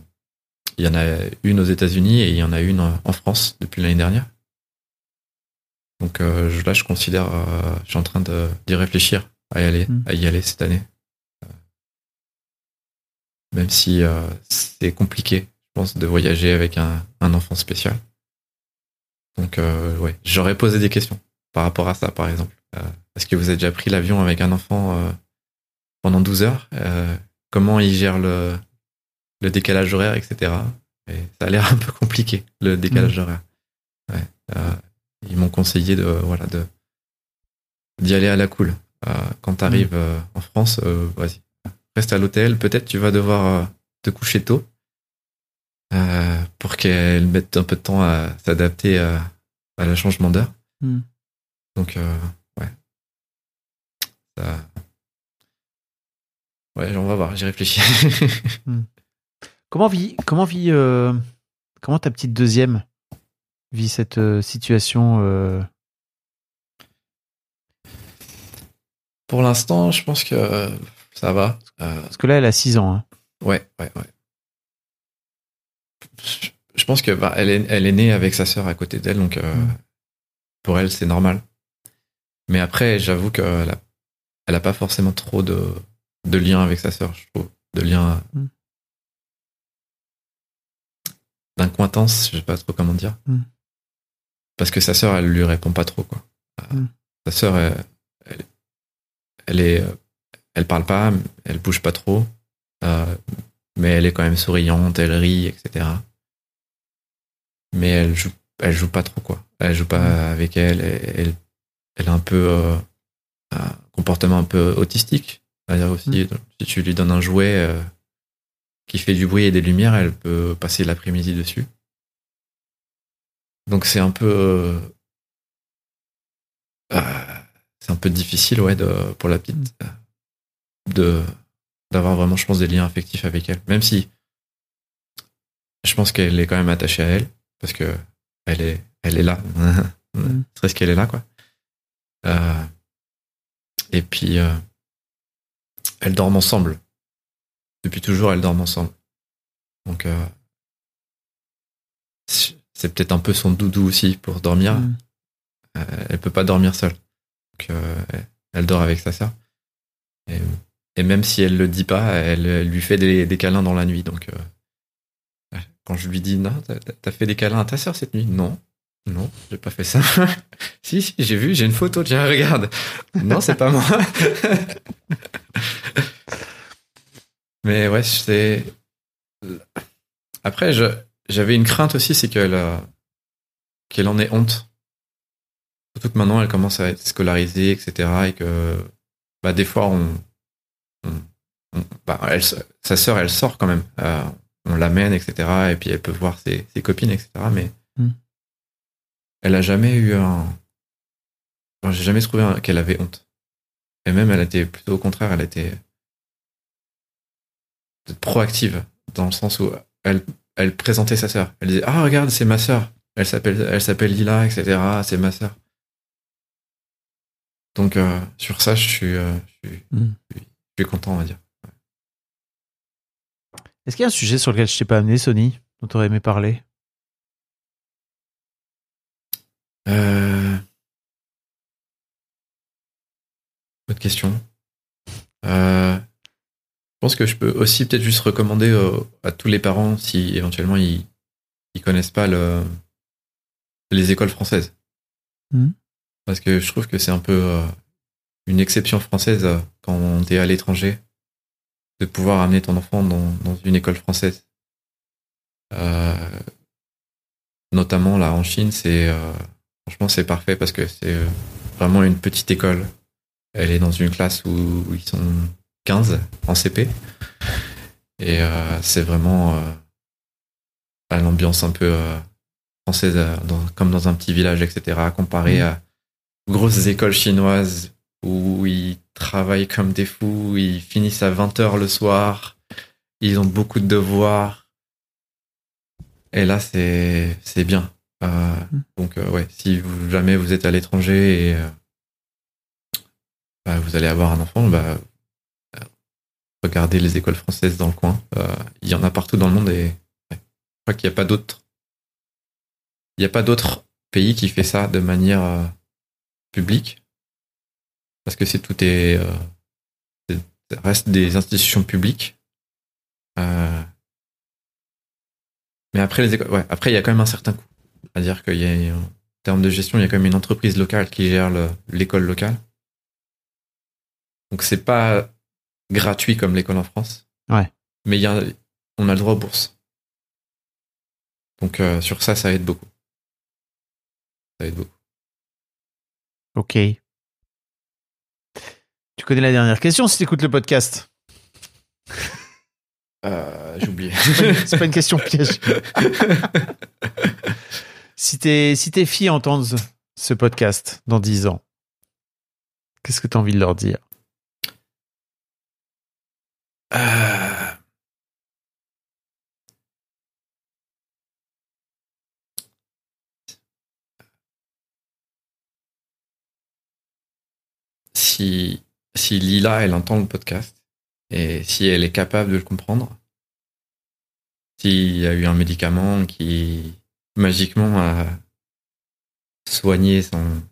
S2: il y en a une aux États-Unis et il y en a une en France depuis l'année dernière. Donc je- là, je considère, je suis en train d'y réfléchir à y aller,
S1: Mm.
S2: à y aller cette année. Même si c'est compliqué, je pense, de voyager avec un, un enfant spécial. Donc euh, ouais, j'aurais posé des questions par rapport à ça, par exemple. Euh, Est-ce que vous avez déjà pris l'avion avec un enfant euh, pendant 12 heures? Euh, Comment il gère le, le décalage horaire, etc. Et ça a l'air un peu compliqué, le décalage horaire. Ouais. Euh, ils m'ont conseillé de voilà de d'y aller à la cool. Euh, quand tu arrives en France, euh, vas-y, reste à l'hôtel. Peut-être tu vas devoir te coucher tôt euh, pour qu'elle mette un peu de temps à s'adapter à, à le changement d'heure.
S1: Mm.
S2: Donc euh, ouais, ça. Ouais, on va voir, j'y réfléchis.
S1: Comment vit, comment vit, euh, comment ta petite deuxième vit cette situation
S2: Pour l'instant, je pense que ça va.
S1: Parce que là, elle a 6 ans. hein.
S2: ouais, ouais, ouais. Je- pense que bah, elle, est, elle est née avec sa sœur à côté d'elle, donc euh,
S1: Mm.
S2: pour elle, c'est normal. Mais après, j'avoue que la elle a pas forcément trop de, de lien avec sa sœur, je trouve. De lien
S1: Mm.
S2: d'incointance, je sais pas trop comment dire.
S1: Mm.
S2: Parce que sa sœur, elle lui répond pas trop, quoi.
S1: Mm.
S2: Sa sœur, elle, elle, elle est, elle parle pas, elle bouge pas trop, euh, mais elle est quand même souriante, elle rit, etc. Mais elle joue, elle joue pas trop, quoi. Elle joue pas
S1: Mm.
S2: avec elle, elle, elle, a un peu euh, un comportement un peu autistique. C'est-à-dire aussi,
S1: Mm.
S2: si tu lui donnes un jouet euh, qui fait du bruit et des lumières, elle peut passer l'après-midi dessus. Donc c'est un peu, euh, euh, c'est un peu difficile, ouais, de, pour la petite, euh, de d'avoir vraiment, je pense, des liens affectifs avec elle. Même si je pense qu'elle est quand même attachée à elle parce que elle est, elle est là.
S1: Mm.
S2: C'est ce qu'elle est là, quoi. Euh, et puis, euh, elles dorment ensemble. Depuis toujours, elles dorment ensemble. Donc, euh, c'est peut-être un peu son doudou aussi pour dormir.
S1: Mm.
S2: Euh, elle peut pas dormir seule. Donc, euh, elle- dort avec sa sœur. Et, et même si elle le dit pas, elle, elle lui fait des, des câlins dans la nuit. Donc, euh, quand je lui dis non, t'as- fait des câlins à ta sœur cette nuit Non, non, j'ai pas fait ça. si, si, j'ai vu, j'ai une photo. Tiens, regarde. Non, c'est pas moi. Mais ouais, c'est. Après, j'avais une crainte aussi, c'est qu'elle, euh, qu'elle en ait honte. Surtout que maintenant, elle commence à être scolarisée, etc. Et que, bah, des fois, on, on- on- bah, elle, sa sœur, elle sort quand même. Euh, on l'amène, etc. Et puis, elle peut voir ses, ses copines, etc. Mais
S1: Mm.
S2: elle a jamais eu un. enfin, j'ai jamais trouvé un- qu'elle avait honte. Et même, elle était plutôt au contraire, elle était proactive dans le sens où elle, elle présentait sa sœur. Elle disait ah regarde c'est ma sœur. Elle s'appelle elle s'appelle Lila etc. C'est ma sœur. Donc euh, sur ça je suis, euh, je, suis,
S1: Mm.
S2: je suis- je suis content on va dire.
S1: Est-ce qu'il y a un sujet sur lequel je t'ai pas amené, Sony, dont tu aurais aimé parler?
S2: Euh... Autre question. Euh, Je pense que je peux aussi peut-être juste recommander euh, à tous les parents si éventuellement ils, ils connaissent pas le, les écoles françaises.
S1: Mhm.
S2: Parce que je trouve que c'est un peu euh, une exception française euh, quand tu es à l'étranger de pouvoir amener ton enfant dans, dans une école française. Euh, notamment là en Chine, c'est euh, franchement c'est parfait parce que c'est euh, vraiment une petite école. Elle est dans une classe où, où ils sont 15 en CP. Et euh, c'est vraiment euh, à l'ambiance un peu euh, française, dans- comme dans un petit village, etc. Comparé
S1: Mhm.
S2: à grosses écoles chinoises où ils travaillent comme des fous, ils finissent à 20h le soir, ils ont beaucoup de devoirs. Et là, c'est c'est bien. Euh,
S1: Mhm.
S2: donc, euh, ouais, si vous, jamais vous êtes à l'étranger et euh, bah, vous allez avoir un enfant, bah, euh, regardez les écoles françaises dans le coin. Il y en a partout dans le monde et ouais, je crois qu'il n'y a pas d'autres. Il n'y a pas d'autre pays qui fait ça de manière publique. Parce que c'est tout est, euh, ça reste des institutions publiques. Euh, mais après les écoles, ouais, après il y a quand même un certain coût. C'est-à-dire qu'il y a, en termes de gestion, il y a quand même une entreprise locale qui gère le- l'école locale. Donc c'est pas gratuit comme l'école en France.
S1: Ouais.
S2: Mais il y a, on a le droit aux bourses. Donc euh, sur ça, ça aide beaucoup. Ça aide beaucoup.
S1: Ok. Tu connais la dernière question si tu écoutes le podcast.
S2: Euh, J'ai oublié.
S1: C'est pas une question piège. Si tes, si tes filles entendent ce- podcast dans 10 ans, qu'est-ce que tu as envie de leur dire?
S2: Euh, Si, si Lila, elle entend le podcast et si elle est capable de le comprendre, s'il y a eu un médicament qui magiquement a soigné son,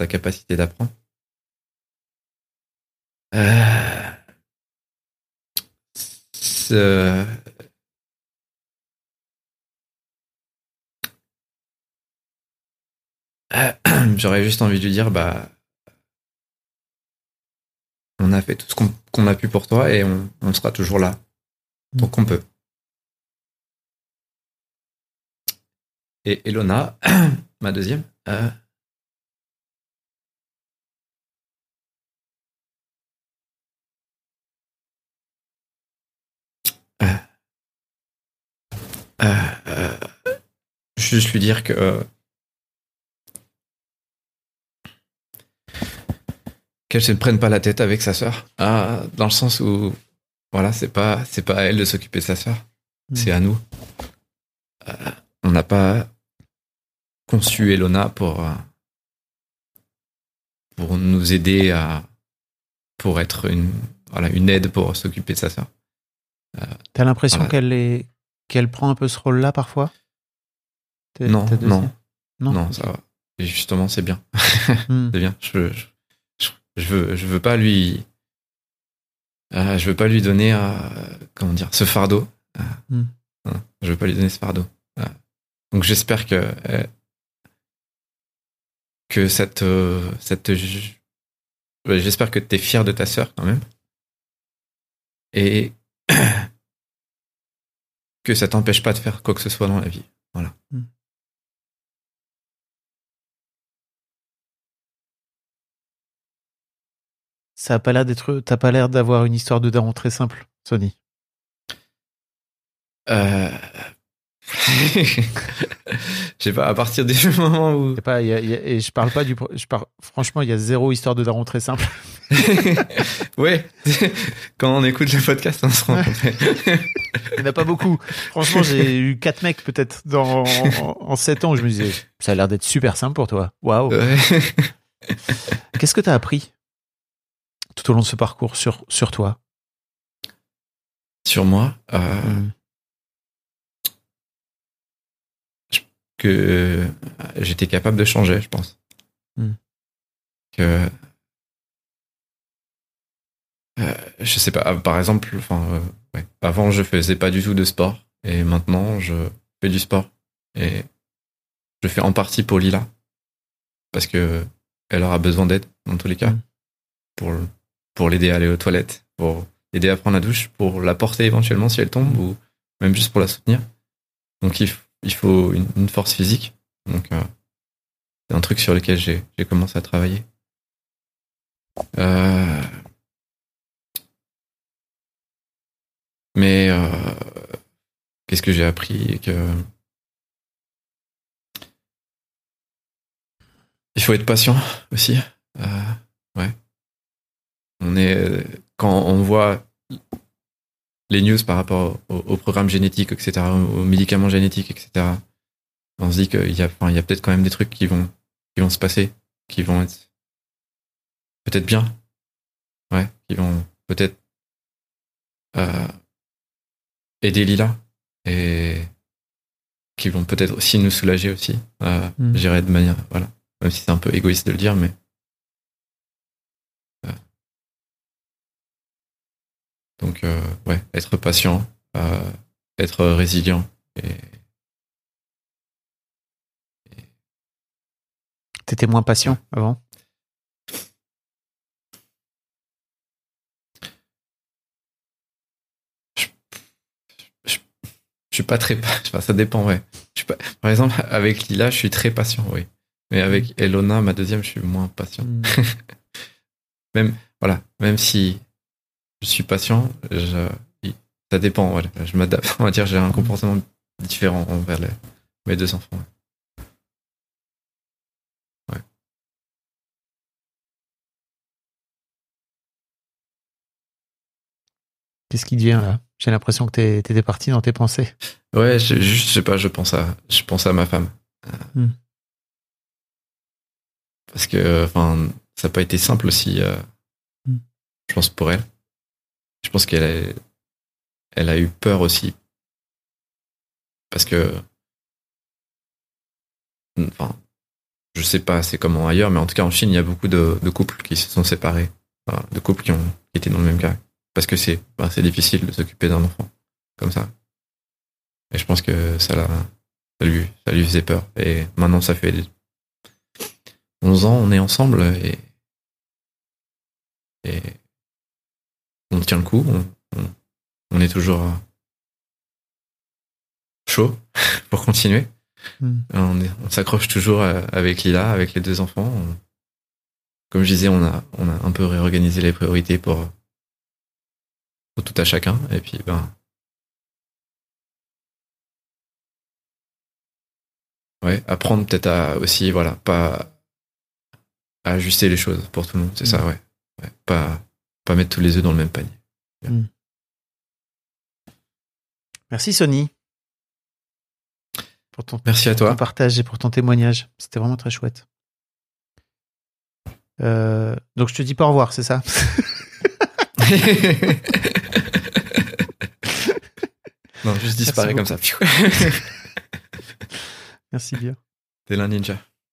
S2: sa capacité d'apprendre, Euh, J'aurais juste envie de lui dire, bah, on a fait tout ce qu'on a pu pour toi et on, sera toujours là. Donc on peut. Et Elona, ma deuxième, euh, euh, euh, euh, juste lui dire que qu'elle se prenne pas la tête avec sa sœur, Ah, dans le sens où voilà, c'est pas c'est pas à elle de s'occuper de sa sœur,
S1: Mm.
S2: c'est à nous. Euh, on n'a pas conçu Elona pour euh, pour nous aider à pour être une voilà une aide pour s'occuper de sa sœur.
S1: T'as l'impression
S2: Voilà.
S1: qu'elle est qu'elle prend un peu ce rôle-là parfois?
S2: Non, non,
S1: non,
S2: non, ça va. Et justement, c'est bien.
S1: Hmm.
S2: C'est bien. Je, je, je- veux, je veux pas lui, euh, je veux pas lui donner, euh, comment dire, ce fardeau. Euh,
S1: Hmm.
S2: Je veux pas lui donner ce fardeau. Donc j'espère que que cette, cette, j'espère que t'es fier de ta sœur quand même, et que ça t'empêche pas de faire quoi que ce soit dans la vie. Voilà.
S1: Ça a pas l'air d'être. T'as pas l'air d'avoir une histoire de daron très simple, Sony.
S2: Euh... Je sais pas, à partir du moment où.
S1: Pas, y a- y a- et je parle pas du. Je parle, franchement, il y a zéro histoire de daron très simple.
S2: ouais, quand on écoute le podcast, on se rend compte.
S1: Il n'y en a pas beaucoup. Franchement, j'ai eu quatre mecs peut-être dans en, en sept ans où je me disais, ça a l'air d'être super simple pour toi. Waouh.
S2: Ouais.
S1: Qu'est-ce que t'as appris? Tout au long de ce parcours sur sur toi?
S2: Sur moi, euh,
S1: Hmm.
S2: que euh, j'étais capable de changer, je pense.
S1: Hmm.
S2: Que. euh, je sais pas, par exemple, enfin, euh, ouais, avant je faisais pas du tout de sport et maintenant je fais du sport et je fais en partie pour Lila parce que elle aura besoin d'aide dans tous les cas
S1: Mm.
S2: pour pour l'aider à aller aux toilettes, pour l'aider à prendre la douche, pour la porter éventuellement si elle tombe ou même juste pour la soutenir. Donc il, faut une, force physique. Donc euh, c'est un truc sur lequel j'ai commencé à travailler. Euh, mais euh, qu'est-ce que j'ai appris que il faut être patient aussi. On est quand on voit les news par rapport au, au programme génétique, etc., aux médicaments génétiques, etc. On se dit qu'il y a, enfin, il y a peut-être quand même des trucs qui vont, qui vont se passer, qui vont être peut-être bien, ouais, qui vont peut-être euh, aider Lila et qui vont peut-être aussi nous soulager aussi. Euh,
S1: Mm.
S2: J'irais de manière, voilà, même si c'est un peu égoïste de le dire, mais donc euh, ouais, être patient, euh, être résilient et
S1: T'étais moins patient avant?
S2: Je suis pas très, enfin, ça dépend, ouais. Je suis pas, par exemple, avec Lila, je suis très patient, oui. Mais avec Elona, ma deuxième, je suis moins patient.
S1: Hmm.
S2: Même, voilà, même si je suis patient, je, ça dépend, voilà. Je m'adapte, on va dire, j'ai un comportement différent envers les- mes deux enfants. ouais.
S1: Qu'est-ce qui devient là? J'ai l'impression que t'es- t'étais parti dans tes pensées.
S2: Ouais, je, juste, je sais pas, je pense à, je pense à ma femme.
S1: Hmm.
S2: Parce que, enfin, ça n'a pas été simple aussi, euh,
S1: Hmm.
S2: je pense, pour elle. Je pense qu'elle a, elle a eu peur aussi. Parce que, enfin, je sais pas c'est comment ailleurs, mais en tout cas en Chine, il y a beaucoup de, de couples qui se sont séparés. De couples qui ont, qui étaient dans le même cas. Parce que c'est c'est difficile de s'occuper d'un enfant comme ça. Et je pense que ça, l'a, ça, lui, ça lui faisait peur. Et maintenant, ça fait 11 ans, on est ensemble et, et on tient le coup. On, on- on est toujours euh, chaud pour continuer.
S1: Hmm.
S2: On, s'accroche toujours euh, avec Lila, avec les deux enfants. On- comme je disais, on a, on a un peu réorganisé les priorités pour, pour tout à chacun. Et puis, ben. Ouais, apprendre peut-être à aussi, voilà, pas à ajuster les choses pour tout le monde. C'est ça, ouais. ouais. Pas, pas mettre tous les œufs dans le même panier.
S1: Merci Sony. Pour ton,
S2: Merci à
S1: pour ton
S2: toi.
S1: partage et pour ton témoignage. C'était vraiment très chouette. Euh, donc je te dis pas au revoir, c'est ça?
S2: Non, juste disparaît comme ça.
S1: Merci bien.
S2: T'es l'un ninja.